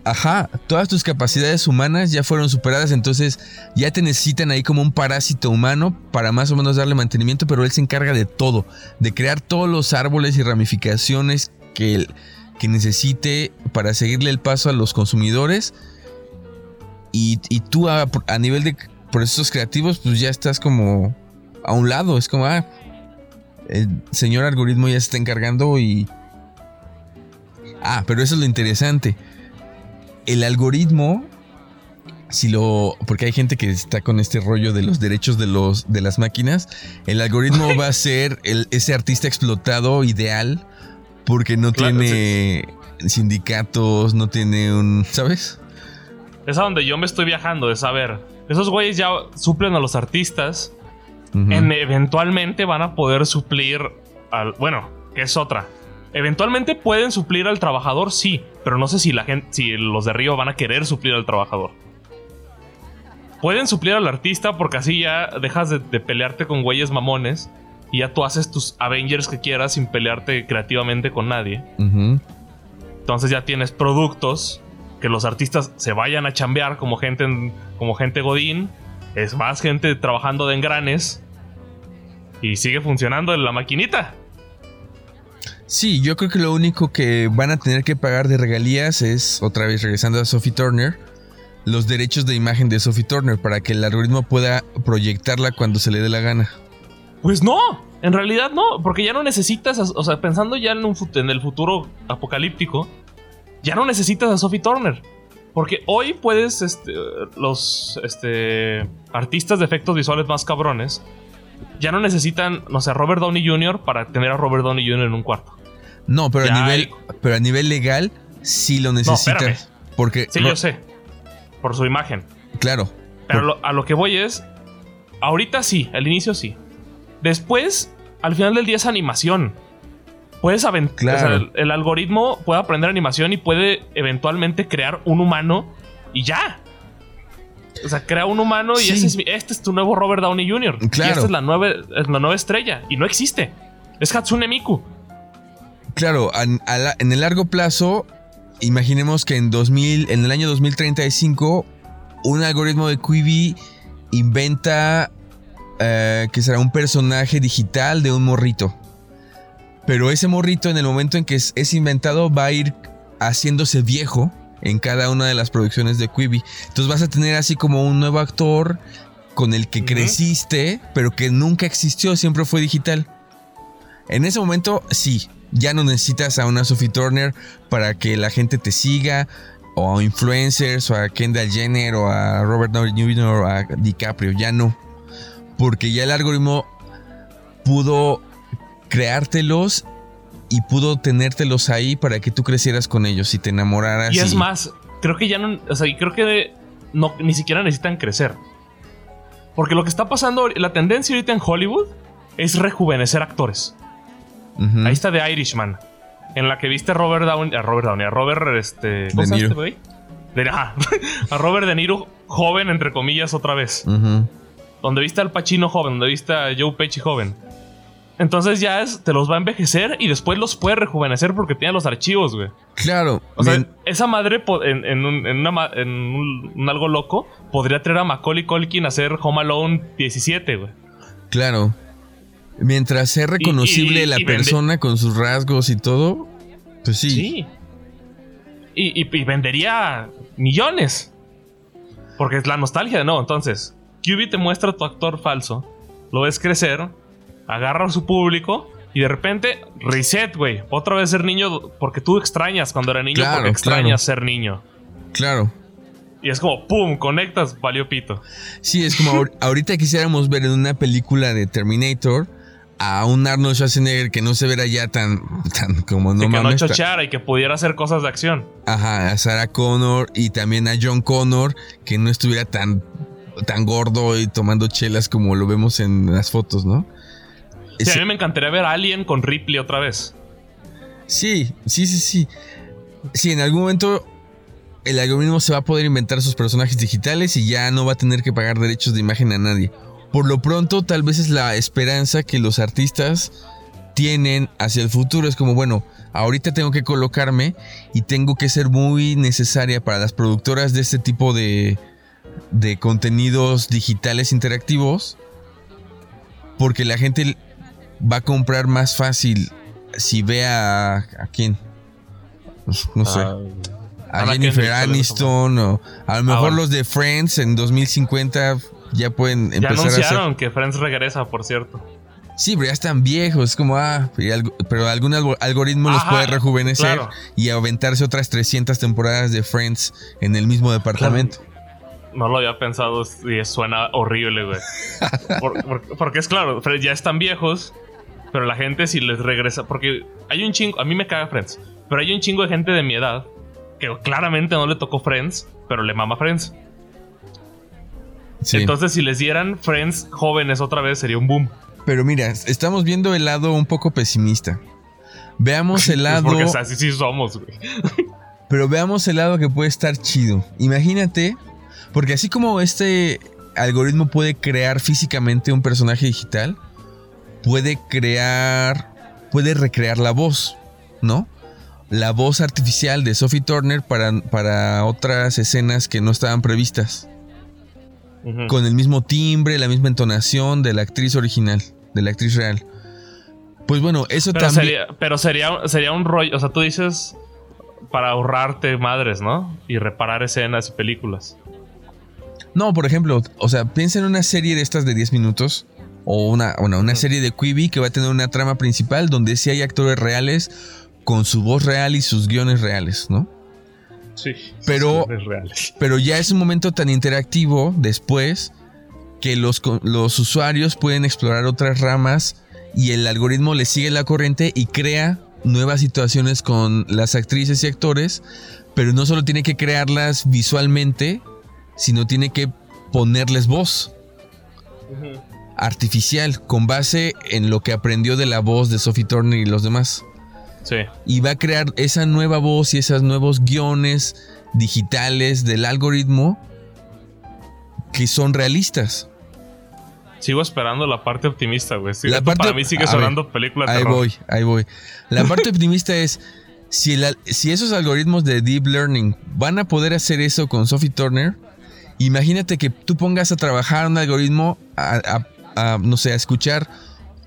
Ajá, todas tus capacidades humanas ya fueron superadas, entonces ya te necesitan ahí como un parásito humano para más o menos darle mantenimiento, pero él se encarga de todo, de crear todos los árboles y ramificaciones que, que necesite para seguirle el paso a los consumidores. Y, y tú a, a nivel de procesos creativos, pues ya estás como a un lado, es como, ah, el señor algoritmo ya se está encargando y... Ah, pero eso es lo interesante el algoritmo, si lo. Porque hay gente que está con este rollo de los derechos de, los, de las máquinas. El algoritmo [laughs] va a ser el- ese artista explotado ideal. Porque no Claro, tiene sindicatos, no tiene un. ¿Sabes? Es a donde yo me estoy viajando, de saber. Esos güeyes ya suplen a los artistas. En- eventualmente van a poder suplir al. Bueno, que es otra. Eventualmente pueden suplir al trabajador, sí. Pero no sé si la gente. si los de Río van a querer suplir al trabajador. Pueden suplir al artista porque así ya dejas de, de pelearte con güeyes mamones. Y ya tú haces tus Avengers que quieras sin pelearte creativamente con nadie. Entonces ya tienes productos que los artistas se vayan a chambear como gente, en- como gente godín. Es más gente trabajando de engranes. Y sigue funcionando la maquinita. Sí, yo creo que lo único que van a tener que pagar de regalías es, otra vez regresando a Sophie Turner, los derechos de imagen de Sophie Turner para que el algoritmo pueda proyectarla cuando se le dé la gana. Pues no, en realidad no, porque ya no necesitas, o sea, pensando ya en, un, en el futuro apocalíptico, ya no necesitas a Sophie Turner. Porque hoy puedes, este, los este, artistas de efectos visuales más cabrones, ya no necesitan, no sé, a Robert Downey Jr. para tener a Robert Downey Jr. en un cuarto. No, pero a nivel, pero a nivel legal sí lo necesitas. porque Sí, Ro- yo sé, por su imagen. claro. Pero por- lo- a lo que voy es, ahorita sí, al inicio sí. Después, al final del día es animación. Puedes aventar. Claro. el, el algoritmo puede aprender animación y puede eventualmente crear un humano y ya. O sea, crea un humano y Sí. ese es mi- este es tu nuevo Robert Downey Jr. Y Claro. esta es la, nueva, es la nueva estrella. Y no existe. Es Hatsune Miku. Claro, la- en el largo plazo, imaginemos que en 2000, en el año 2035, un algoritmo de Quibi inventa eh, que será un personaje digital de un morrito. Pero ese morrito, en el momento en que es, es inventado, va a ir haciéndose viejo en cada una de las producciones de Quibi. Entonces vas a tener así como un nuevo actor con el que creciste, pero que nunca existió, siempre fue digital. En ese momento, sí, ya no necesitas a una Sophie Turner para que la gente te siga, o a influencers, o a Kendall Jenner, o a Robert Downey Jr., o a DiCaprio, ya no. Porque ya el algoritmo pudo creártelos y pudo tenértelos ahí para que tú crecieras con ellos y te enamoraras. Y es más, creo que ya no. O sea, y creo que no, ni siquiera necesitan crecer. Porque lo que está pasando, la tendencia ahorita en Hollywood es rejuvenecer actores. Ahí está The Irishman. En la que viste a Robert Downey. A Robert Downey. A Robert, este. ¿Cómo De se llama Niro. este güey? De- [laughs] a Robert De Niro, joven, entre comillas, otra vez. Ujú. Donde viste al Pacino joven, donde viste a Joe Pesci joven. Entonces ya es, te los va a envejecer y después los puede rejuvenecer porque tiene los archivos, güey. Claro. O sea, bien, esa madre en, en un, en una en un- un algo loco podría traer a Macaulay Culkin a hacer Home Alone 17, güey. claro. Mientras sea reconocible y- la y vende- persona con sus rasgos y todo, pues sí. Sí. Y vendería millones. Porque es la nostalgia, ¿no? Entonces, QB te muestra a tu actor falso, lo ves crecer, agarra a su público y de repente, reset, güey. Otra vez ser niño porque tú extrañas cuando era niño Claro, porque extrañas claro. ser niño. Claro. Y es como, ¡pum! Conectas, valió pito. Sí, es como ahor- [laughs] ahorita quisiéramos ver en una película de Terminator a un Arnold Schwarzenegger que no se verá ya tan, tan como no de que no mames. chocheara y que pudiera hacer cosas de acción. Ajá, a Sarah Connor y también a John Connor que no estuviera tan tan gordo y tomando chelas como lo vemos en las fotos, ¿no? Sí, a mí me encantaría ver a Alien con Ripley otra vez. Sí, sí, sí, sí. Sí, en algún momento el algoritmo se va a poder inventar sus personajes digitales y ya no va a tener que pagar derechos de imagen a nadie. Por lo pronto, tal vez es la esperanza que los artistas tienen hacia el futuro. Es como, bueno, ahorita tengo que colocarme y tengo que ser muy necesaria para las productoras de este tipo de, de contenidos digitales interactivos. Porque la gente va a comprar más fácil si ve a, a quién. Pues, no sé. Ah, a Ana Jennifer Aniston o a lo mejor los de Friends en 2050 ya pueden ya empezar a hacer. anunciaron que Friends regresa, por cierto. Sí, pero ya están viejos, es como ah, pero algún algo- algoritmo los puede rejuvenecer claro. y aventarse otras 300 temporadas de Friends en el mismo departamento. No lo había pensado y suena horrible, güey. [laughs] Por- por- porque es claro, Friends ya están viejos, pero la gente si les regresa. Porque hay un chingo, a mí me caga Friends, pero hay un chingo de gente de mi edad que claramente no le tocó Friends, pero le mama Friends. Sí. Entonces, si les dieran Friends jóvenes otra vez, sería un boom. pero mira, estamos viendo el lado un poco pesimista. Veamos [laughs] el lado, porque así sí somos, güey. [laughs] pero veamos el lado que puede estar chido. Imagínate, porque así como este algoritmo puede crear físicamente un personaje digital, puede crear, puede recrear la voz, ¿no? La voz artificial de Sophie Turner para, para otras escenas que no estaban previstas. Con el mismo timbre, la misma entonación de la actriz original, de la actriz real. Pues bueno, eso Pero, también... sería, pero sería, sería un rollo. O sea, tú dices para ahorrarte madres, ¿no? Y reparar escenas y películas. No, por ejemplo, o sea, piensa en una serie de estas de 10 minutos. O una, una, una serie de Quibi que va a tener una trama principal donde sí hay actores reales con su voz real y sus guiones reales, ¿no? Sí. Pero-. Pero ya es un momento tan interactivo después que los, los usuarios pueden explorar otras ramas y el algoritmo le sigue la corriente y crea nuevas situaciones con las actrices y actores, pero no solo tiene que crearlas visualmente, sino tiene que ponerles voz artificial con base en lo que aprendió de la voz de Sophie Turner y los demás Sí. y va a crear esa nueva voz y esos nuevos guiones digitales del algoritmo que son realistas. Sigo esperando la parte optimista, güey. Sí, La esto parte- para mí sigue sonando película de Ahí terror. voy, ahí voy. La [laughs] parte optimista es, si, el si esos algoritmos de Deep Learning van a poder hacer eso con Sophie Turner, imagínate que tú pongas a trabajar un algoritmo a, a- a, no sé, a escuchar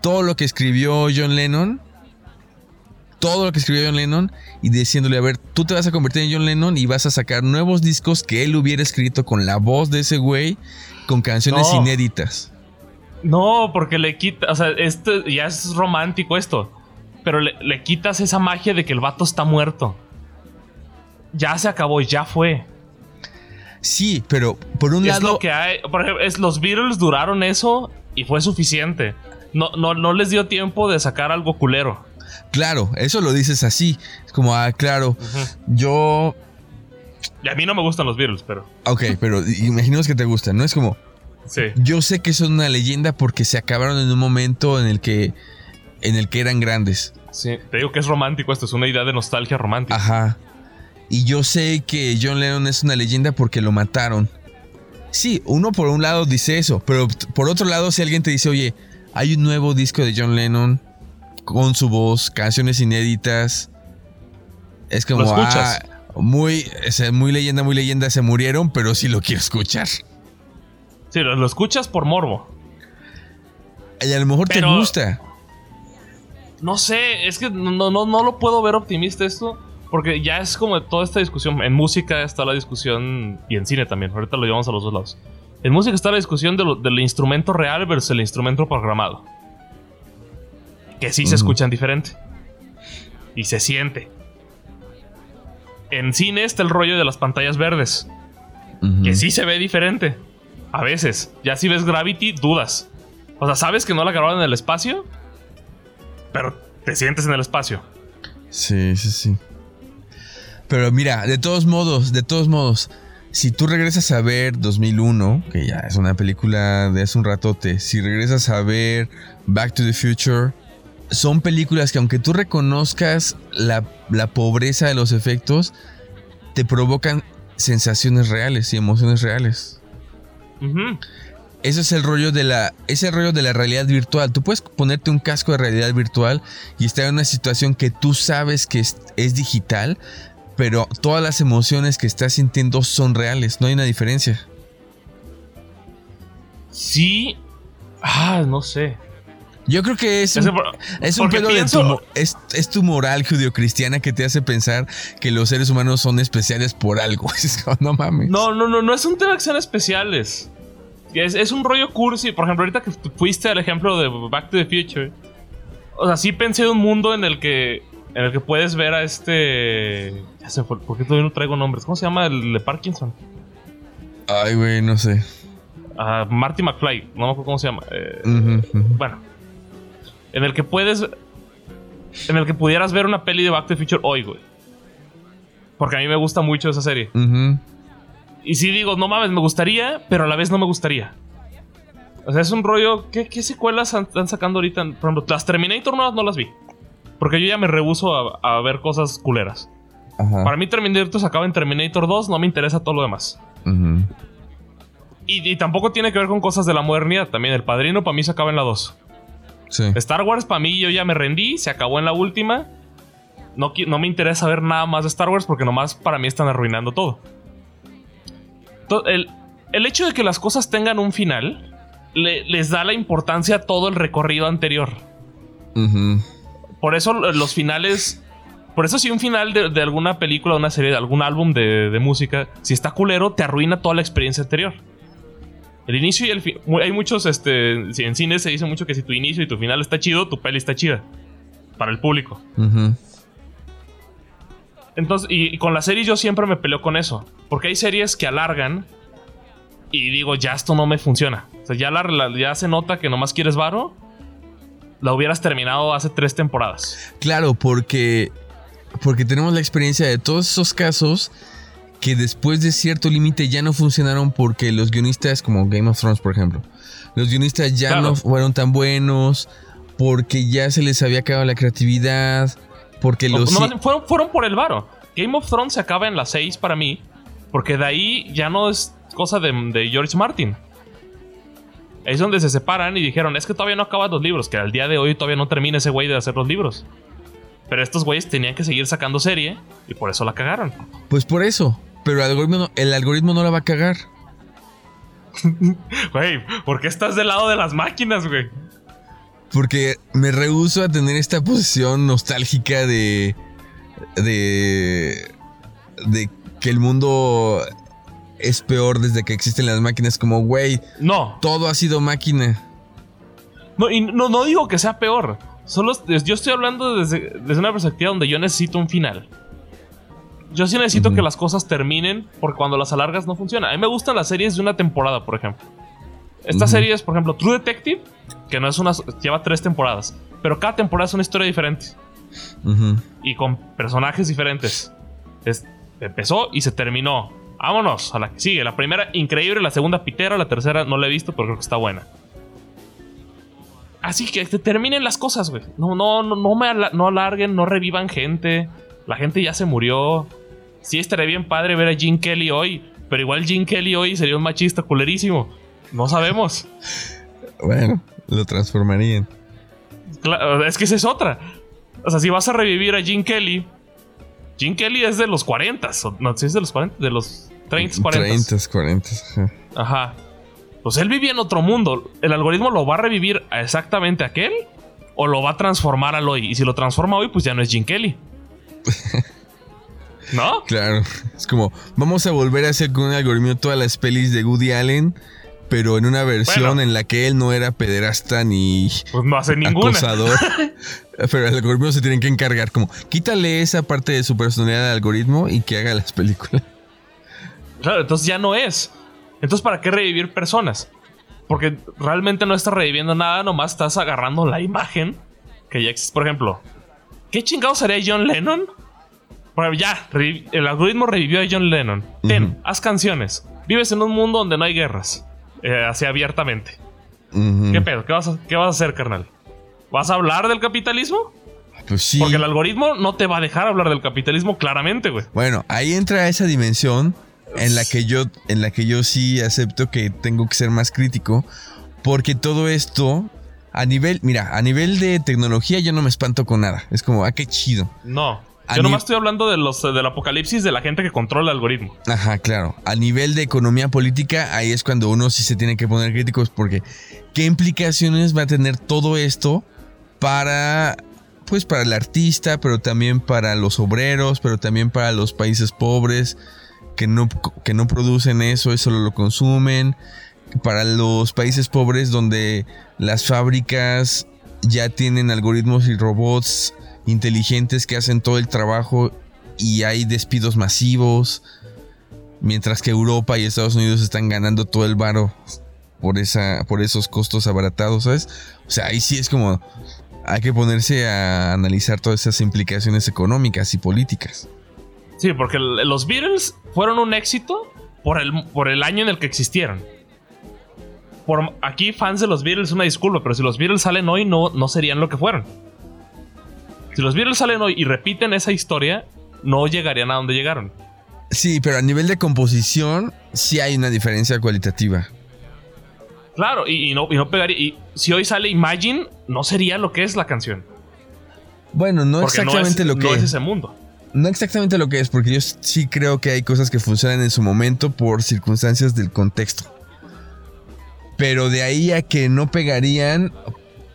todo lo que escribió John Lennon, todo lo que escribió John Lennon y diciéndole, a ver, tú te vas a convertir en John Lennon y vas a sacar nuevos discos que él hubiera escrito con la voz de ese güey, con canciones No. inéditas. No, porque le quita. O sea, esto ya es romántico esto. Pero le, le quitas esa magia de que el vato está muerto. Ya se acabó, ya fue. Sí, pero por un es lado... lo que hay. Por ejemplo, es, los Beatles duraron eso y fue suficiente. No, no, no les dio tiempo de sacar algo culero. Claro, eso lo dices así. Es como, ah, claro, yo. Y a mí no me gustan los Beatles, pero. Ok, pero imaginemos que te gustan, ¿no? Es como, Sí. yo sé que son una leyenda porque se acabaron en un momento en el que. En el que eran grandes. Sí. Te digo que es romántico esto, es una idea de nostalgia romántica. Ajá. Y yo sé que John Lennon es una leyenda porque lo mataron. Sí, uno por un lado dice eso, pero por otro lado, si alguien te dice, oye, hay un nuevo disco de John Lennon con su voz, canciones inéditas, es como, ah, muy, muy leyenda, muy leyenda, se murieron, pero sí lo quiero escuchar. Sí, lo, lo escuchas por morbo. Y a lo mejor Pero- te gusta. No sé, es que no, no, no lo puedo ver optimista esto. Porque ya es como toda esta discusión. En música está la discusión. Y en cine también. Ahorita lo llevamos a los dos lados. En música está la discusión de lo- del instrumento real versus el instrumento programado. Que sí se Ujú. escuchan diferente. Y se siente. En cine está el rollo de las pantallas verdes. Que sí se ve diferente. A veces. Ya si ves Gravity, dudas. O sea, sabes que no la grabaron en el espacio. Pero te sientes en el espacio. Sí, sí, sí. Pero mira, de todos modos, de todos modos, si tú regresas a ver 2001, que ya es una película de hace un ratote, si regresas a ver Back to the Future, son películas que aunque tú reconozcas la, pobreza de los efectos, te provocan sensaciones reales y emociones reales. Eso es el rollo de la. Ese rollo de la realidad virtual. Tú puedes ponerte un casco de realidad virtual y estar en una situación que tú sabes que es digital, pero todas las emociones que estás sintiendo son reales, no hay una diferencia. Sí. Ah, no sé. Yo creo que es un, es un pedo de tu, es, es, tu moral judio-cristiana que te hace pensar que los seres humanos son especiales por algo. [laughs] no mames. No, no, no, no es un tema que sean especiales. Es, es, un rollo cursi. Por ejemplo, ahorita que fuiste al ejemplo de Back to the Future. O sea, sí pensé en un mundo en el que en el que puedes ver a este. Ya se fue, porque todavía no traigo nombres. ¿Cómo se llama el de Parkinson? Ay, güey, no sé. A Marty McFly, no me acuerdo cómo se llama. Eh, bueno, en el que puedes. En el que pudieras ver una peli de Back to the Future hoy, güey. Porque a mí me gusta mucho esa serie. Y sí digo, no mames, me gustaría, pero a la vez no me gustaría. O sea, es un rollo. ¿Qué, qué secuelas están sacando ahorita? Por ejemplo, las Terminator nuevas no las vi. Porque yo ya me rehuso a, ver cosas culeras. Para mí Terminator se acaba en Terminator 2, no me interesa todo lo demás. y, tampoco tiene que ver con cosas de la modernidad. También el padrino para mí se acaba en la 2. Star Wars para mí yo ya me rendí, se acabó en la última. No, no me interesa ver nada más de Star Wars porque nomás para mí están arruinando todo. El, el hecho de que las cosas tengan un final les da la importancia a todo el recorrido anterior. Por eso los finales. Por eso, si un final de, alguna película, de una serie, de algún álbum de, música, si está culero, te arruina toda la experiencia anterior. El inicio y el fin. Hay muchos, este. En cine se dice mucho que si tu inicio y tu final está chido, tu peli está chida. Para el público. Entonces, y, con las series yo siempre me peleo con eso. Porque hay series que alargan. Y digo, ya esto no me funciona. O sea, ya, ya se nota que nomás quieres varo la hubieras terminado hace tres temporadas. Claro, porque, porque tenemos la experiencia de todos esos casos que después de cierto límite ya no funcionaron porque los guionistas, como Game of Thrones, por ejemplo, los guionistas ya no fueron tan buenos, porque ya se les había acabado la creatividad, porque los... fueron, fueron por el varo. Game of Thrones se acaba en las seis para mí, porque de ahí ya no es cosa de, de George Martin es donde se separan y dijeron, es que todavía no acaban los libros, que al día de hoy todavía no termina ese güey de hacer los libros. Pero estos güeyes tenían que seguir sacando serie y por eso la cagaron. Pues por eso. Pero el algoritmo no, el algoritmo no la va a cagar. [laughs] Güey, ¿por qué estás del lado de las máquinas, güey? Porque me rehuso a tener esta posición nostálgica de. de. de que el mundo es peor desde que existen las máquinas. Como, güey, no. Todo ha sido máquina. No, y no, no digo que sea peor. Solo yo estoy hablando desde, una perspectiva donde yo necesito un final. Yo sí necesito que las cosas terminen porque cuando las alargas no funciona. A mí me gustan las series de una temporada, por ejemplo. Esta serie es, por ejemplo, True Detective, que no es una. lleva tres temporadas. Pero cada temporada es una historia diferente. Y con personajes diferentes. empezó y se terminó. Vámonos a la que sigue. La primera, increíble. La segunda, pitera. La tercera, no la he visto, pero creo que está buena. Así que, terminen las cosas, güey. No, no, no, no me no alarguen, no revivan gente. La gente ya se murió. Sí, estaría bien padre ver a Jim Kelly hoy. Pero igual Jim Kelly hoy sería un machista culerísimo. No sabemos. [laughs] bueno, lo transformarían. es que esa es otra. O sea, si vas a revivir a Jim Kelly, Jim Kelly es de los 40, no, si es de los 40, de los 30, 40. 30, 40. Ajá. Pues él vivía en otro mundo. ¿El algoritmo lo va a revivir a exactamente aquel? ¿O lo va a transformar al hoy? Y si lo transforma hoy, pues ya no es Jim Kelly. [laughs] ¿No? Claro. Es como, vamos a volver a hacer con un algoritmo todas las pelis de Woody Allen, pero en una versión en la que él no era pederasta ni pues no hace ninguna. acosador. [laughs] pero el algoritmo se tiene que encargar como, quítale esa parte de su personalidad al algoritmo y que haga las películas. Claro, entonces ya no es. Entonces, ¿para qué revivir personas? Porque realmente no estás reviviendo nada, nomás estás agarrando la imagen que ya existe. Por ejemplo, ¿qué chingado sería John Lennon? Pero ya, el algoritmo revivió a John Lennon. Ten, haz canciones. Vives en un mundo donde no hay guerras. Eh, así abiertamente. ¿Qué pedo? ¿Qué vas, a, ¿Qué vas a hacer, carnal? ¿Vas a hablar del capitalismo? Pues sí. Porque el algoritmo no te va a dejar hablar del capitalismo claramente, güey. Bueno, ahí entra esa dimensión en la que yo, en la que yo sí acepto que tengo que ser más crítico. Porque todo esto, a nivel, mira, a nivel de tecnología yo no me espanto con nada. Es como, ah, qué chido. No. A Yo nomás estoy hablando de los, del apocalipsis de la gente que controla el algoritmo. Ajá, claro. A nivel de economía política, ahí es cuando uno sí se tiene que poner críticos porque ¿qué implicaciones va a tener todo esto para pues para el artista, pero también para los obreros, pero también para los países pobres que no, que no producen eso, eso lo consumen, para los países pobres donde las fábricas ya tienen algoritmos y robots inteligentes que hacen todo el trabajo y hay despidos masivos, mientras que Europa y Estados Unidos están ganando todo el varo por esa por esos costos abaratados, ¿sabes? O sea, ahí sí es como hay que ponerse a analizar todas esas implicaciones económicas y políticas. Sí, porque los Beatles fueron un éxito por el, por el año en el que existieron. Por, aquí, fans de los Beatles, una disculpa, pero si los Beatles salen hoy, no, no serían lo que fueron. Si los Beatles salen hoy y repiten esa historia, no llegarían a donde llegaron. Sí, pero a nivel de composición sí hay una diferencia cualitativa. Claro, y, y no, y no pegaría. Y si hoy sale Imagine, no sería lo que es la canción. Bueno, no Porque exactamente no es, lo que no es ese mundo. No exactamente lo que es, porque yo sí creo que hay cosas que funcionan en su momento por circunstancias del contexto. Pero de ahí a que no pegarían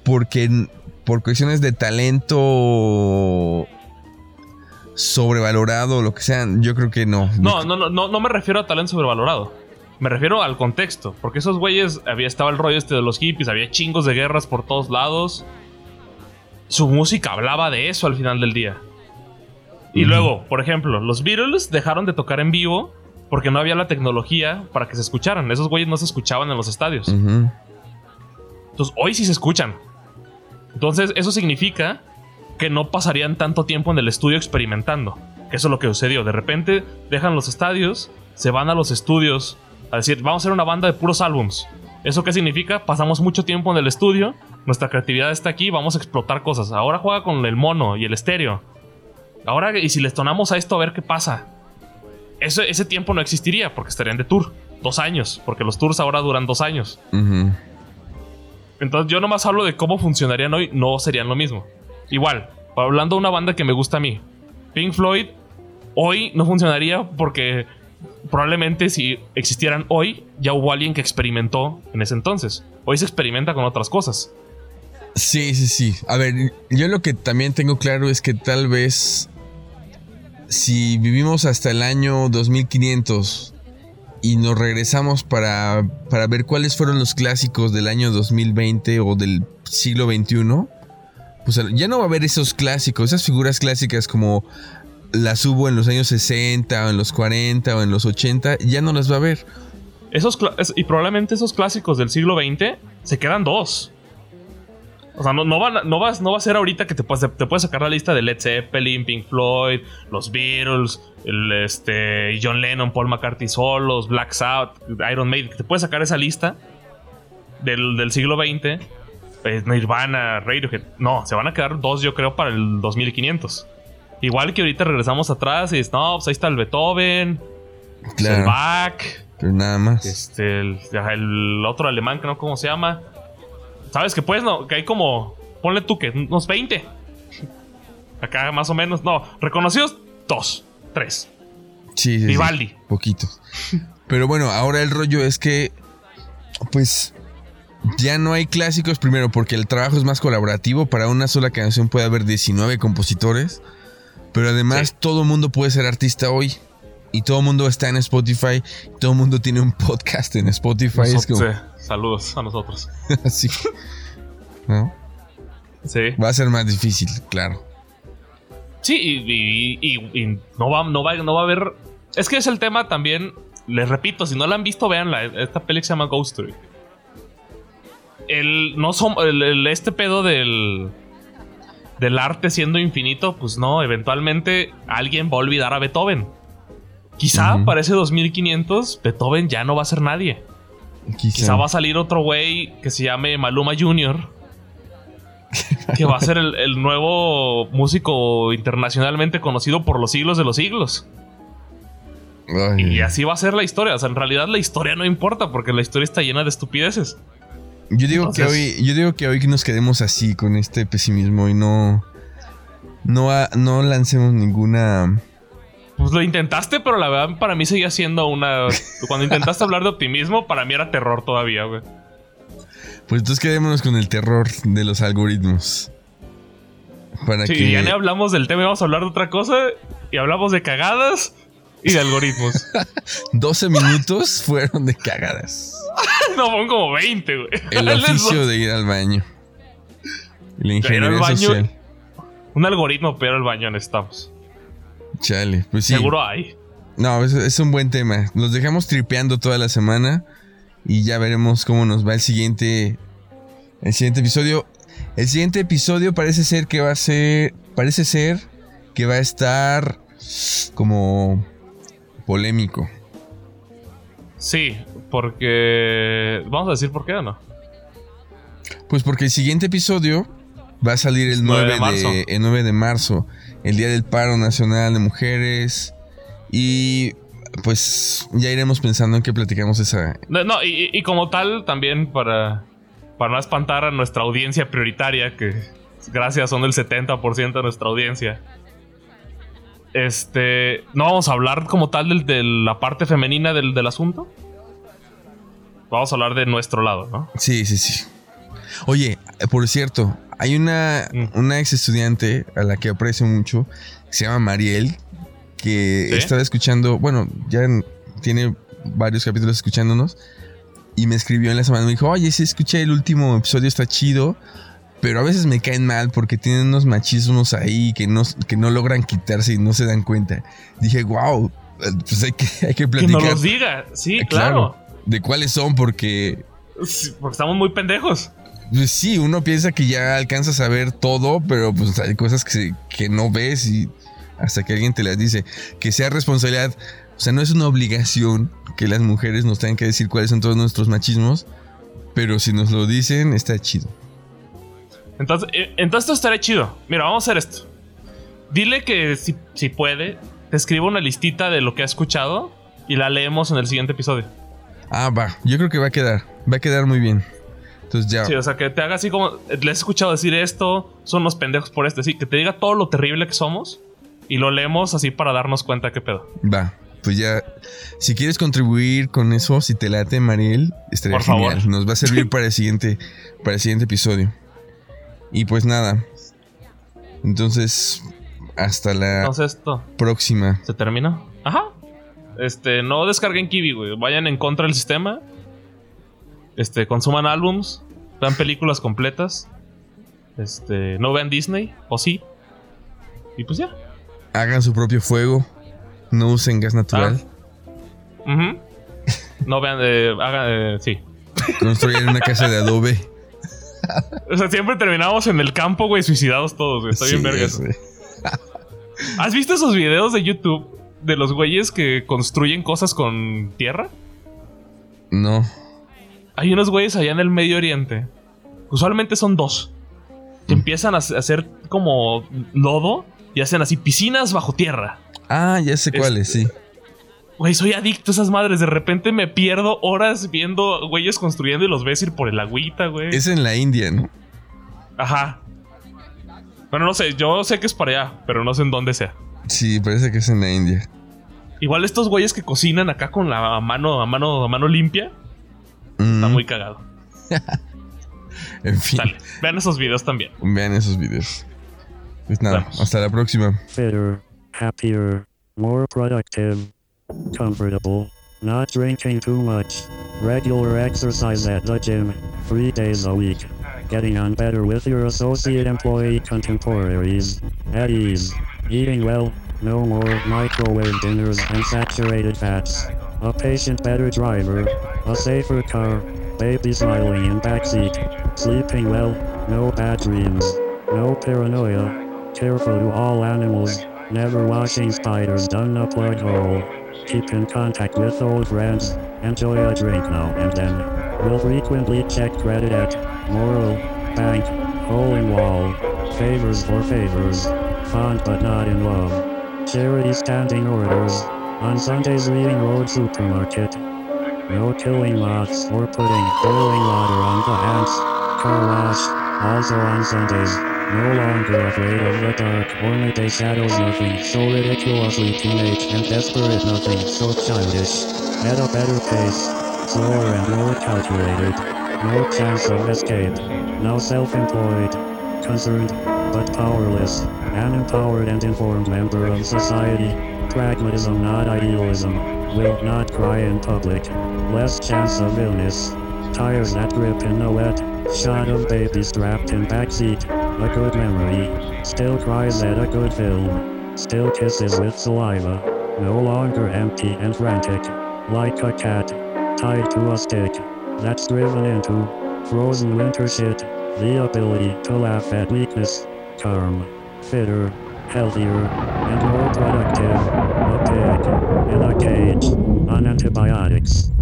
porque por cuestiones de talento sobrevalorado o lo que sean, yo creo que no. No, no, no, no, no me refiero a talento sobrevalorado. Me refiero al contexto. Porque esos güeyes, había estaba el rollo este de los hippies, había chingos de guerras por todos lados. Su música hablaba de eso al final del día. Y luego, por ejemplo, los Beatles dejaron de tocar en vivo porque no había la tecnología para que se escucharan. Esos güeyes no se escuchaban en los estadios. Entonces, hoy sí se escuchan. Entonces, eso significa que no pasarían tanto tiempo en el estudio experimentando. Que eso es lo que sucedió. De repente dejan los estadios, se van a los estudios a decir, vamos a hacer una banda de puros álbums. ¿Eso qué significa? Pasamos mucho tiempo en el estudio, nuestra creatividad está aquí, vamos a explotar cosas. Ahora juega con el mono y el estéreo. Ahora, y si les tonamos a esto a ver qué pasa. Ese, ese tiempo no existiría porque estarían de tour. Dos años, porque los tours ahora duran dos años. Entonces yo nomás hablo de cómo funcionarían hoy, no serían lo mismo. Igual, hablando de una banda que me gusta a mí, Pink Floyd, hoy no funcionaría porque probablemente si existieran hoy, ya hubo alguien que experimentó en ese entonces. Hoy se experimenta con otras cosas. Sí, sí, sí. A ver, yo lo que también tengo claro es que tal vez si vivimos hasta el año 2500 y nos regresamos para, para ver cuáles fueron los clásicos del año 2020 o del siglo XXI, pues ya no va a haber esos clásicos, esas figuras clásicas como las hubo en los años 60 o en los 40 o en los 80, ya no las va a haber. Esos y probablemente esos clásicos del siglo XX se quedan dos. O sea, no, no, van a- no, vas, no va a ser ahorita que te te puedes sacar la lista de Led Zeppelin, Pink Floyd, los Beatles, este, John Lennon, Paul McCartney solos, Black Sabbath, Iron Maiden. Te puedes sacar esa lista del, del siglo XX. pues, Nirvana, Radiohead. No, se van a quedar dos, yo creo, para el 2500. Igual que ahorita regresamos atrás y es, no, pues ahí está el Beethoven, el Claro, Bach. pero nada más. Este, el, el otro alemán que no cómo se llama. ¿Sabes que pues no? Que hay como. Ponle tú que unos 20. Acá más o menos. No, reconocidos, dos, tres. Sí, sí, sí. Vivaldi. Poquito. Pero bueno, ahora el rollo es que, pues, ya no hay clásicos primero porque el trabajo es más colaborativo. Para una sola canción puede haber 19 compositores. Pero además Sí. todo el mundo puede ser artista hoy. Y todo el mundo está en Spotify. Todo el mundo tiene un podcast en Spotify. es como Sí, saludos a nosotros. [laughs] así. ¿No? Sí. Va a ser más difícil, claro. Sí, y, y- y- y no, va, no, va, no va a haber. Es que es el tema también. Les repito, si no la han visto, véanla. Esta peli se llama Ghost Story. El, no som- el- el- este pedo del. Del arte siendo infinito, pues no, eventualmente alguien va a olvidar a Beethoven. Quizá Ujú. para ese 2500 Beethoven ya no va a ser nadie. Quizá. Quizá va a salir otro güey que se llame Maluma Jr. que va a ser el, el nuevo músico internacionalmente conocido por los siglos de los siglos. Ay, Y así va a ser la historia. O sea, en realidad la historia no importa porque la historia está llena de estupideces. Yo digo que hoy, yo digo que hoy nos quedemos así con este pesimismo y no, no, no lancemos ninguna. Pues lo intentaste, pero la verdad para mí seguía siendo una... Cuando intentaste [laughs] hablar de optimismo, para mí era terror todavía, güey. Pues entonces quedémonos con el terror de los algoritmos. Para Sí, que ya ni hablamos del tema, vamos a hablar de otra cosa. Y hablamos de cagadas y de algoritmos. [laughs] 12 minutos fueron de cagadas. [laughs] no, fueron como 20, güey. El [laughs] oficio de ir al baño. La ingeniería al baño. social. Un algoritmo pero el baño necesitamos. Chale, pues sí. Seguro hay. No, es, es un buen tema. Los dejamos tripeando toda la semana y ya veremos cómo nos va el siguiente el siguiente episodio. El siguiente episodio parece ser que va a ser parece ser que va a estar como polémico. Sí, porque... Vamos a decir por qué o no. Pues porque el siguiente episodio va a salir el 9 9 de, de marzo. el 9 de marzo, el Día del Paro Nacional de Mujeres. Y pues ya iremos pensando en qué platicamos esa, No, no, y, y como tal, también para, para no espantar a nuestra audiencia prioritaria, que gracias son el 70% de nuestra audiencia. Este, no vamos a hablar como tal del- de, la parte femenina del, del asunto. Vamos a hablar de nuestro lado, ¿no? Sí, sí, sí. Oye, eh, por cierto, hay una, Mm. una ex estudiante a la que aprecio mucho, que se llama Mariel, que ¿Sí? estaba escuchando, bueno, ya en- tiene varios capítulos escuchándonos, y me escribió en la semana, me dijo, oye, sí, escuché el último episodio, está chido, pero a veces me caen mal porque tienen unos machismos ahí que no, que no logran quitarse y no se dan cuenta. Dije, wow, pues hay que, [laughs] hay que Que platicar. nos los diga, sí, Eh, claro. De cuáles son, porque Sí, Porque estamos muy pendejos. Pues sí, uno piensa que ya alcanzas a ver todo, pero pues hay cosas que, que no ves y hasta que alguien te las dice. Que sea responsabilidad, o sea, no es una obligación que las mujeres nos tengan que decir cuáles son todos nuestros machismos, pero si nos lo dicen, está chido. Entonces, eh, entonces esto estaría chido. Mira, vamos a hacer esto. Dile que si, si puede, te escriba una listita de lo que ha escuchado y la leemos en el siguiente episodio. Ah, va, yo creo que va a quedar, va a quedar muy bien. Entonces ya, Sí, o sea, que te haga así como. Les he escuchado decir esto, son unos pendejos por esto. Sí, que te diga todo lo terrible que somos y lo leemos así para darnos cuenta qué pedo. va. Pues ya, si quieres contribuir con eso, si te late, Mariel, estaría Por genial. favor. Nos va a servir para el siguiente, para el siguiente episodio. Y pues nada. Entonces, hasta la Entonces, próxima. se termina. Ajá. Este, no descarguen Kiwi, güey. Vayan en contra del sistema. Este, consuman álbums. Vean películas completas. Este, no vean Disney, o sí. Y pues ya. Hagan su propio fuego. No usen gas natural. Ujú. No vean, eh, hagan, eh, sí. Construyan una casa de adobe. O sea, siempre terminamos en el campo, güey, suicidados todos, güey. Está bien Sí, verga ya eso. sé. ¿Has visto esos videos de YouTube de los güeyes que construyen cosas con tierra? No. Hay unos güeyes allá en el Medio Oriente. Usualmente son dos. Que Mm. empiezan a hac- a hacer como lodo y hacen así piscinas bajo tierra. Ah, ya sé Este- cuáles, sí. Güey, soy adicto a esas madres. De repente me pierdo horas viendo güeyes construyendo y los ves ir por el agüita, güey. Es en la India, ¿no? Ajá. Bueno, no sé, yo sé que es para allá, pero no sé en dónde sea. Sí, parece que es en la India. Igual estos güeyes que cocinan acá con la mano, a mano, a mano limpia, está Mm, muy cagado. [laughs] En fin, Dale, vean esos videos también. vean esos videos. Pues nada, Vamos. hasta la próxima. fitter, happier, more productive, comfortable, not drinking too much, regular exercise at the gym, three days a week, getting on better with your associate employee contemporaries, at ease, eating well, no more microwave dinners and saturated fats, a patient better driver, a safer car, baby smiling in backseat, sleeping well, no bad dreams. No paranoia. Careful to all animals. Never watching spiders down a plug hole. Keep in contact with old friends. Enjoy a drink now and then. Will frequently check credit at Moral, Bank, Hole in Wall. Favors for favors. But not in love. Charity standing orders. On Sundays reading Road Supermarket. No killing lots or putting boiling water on the hands. Car wash. Also on Sundays. No longer afraid of the dark or midday shadows nothing. So ridiculously teenage and desperate nothing. So childish. At a better pace. Slower and more calculated. No chance of escape. Now self-employed. Concerned, but powerless. An empowered and informed member of society. Pragmatism not idealism. Will not cry in public. Less chance of illness. Tires that grip in the wet. Shot of baby strapped in backseat. A good memory. Still cries at a good film. Still kisses with saliva. No longer empty and frantic. Like a cat. Tied to a stick. That's driven into. Frozen winter shit. The ability to laugh at weakness. Calm. Fitter. Healthier. And more productive. A. In a cage. On antibiotics.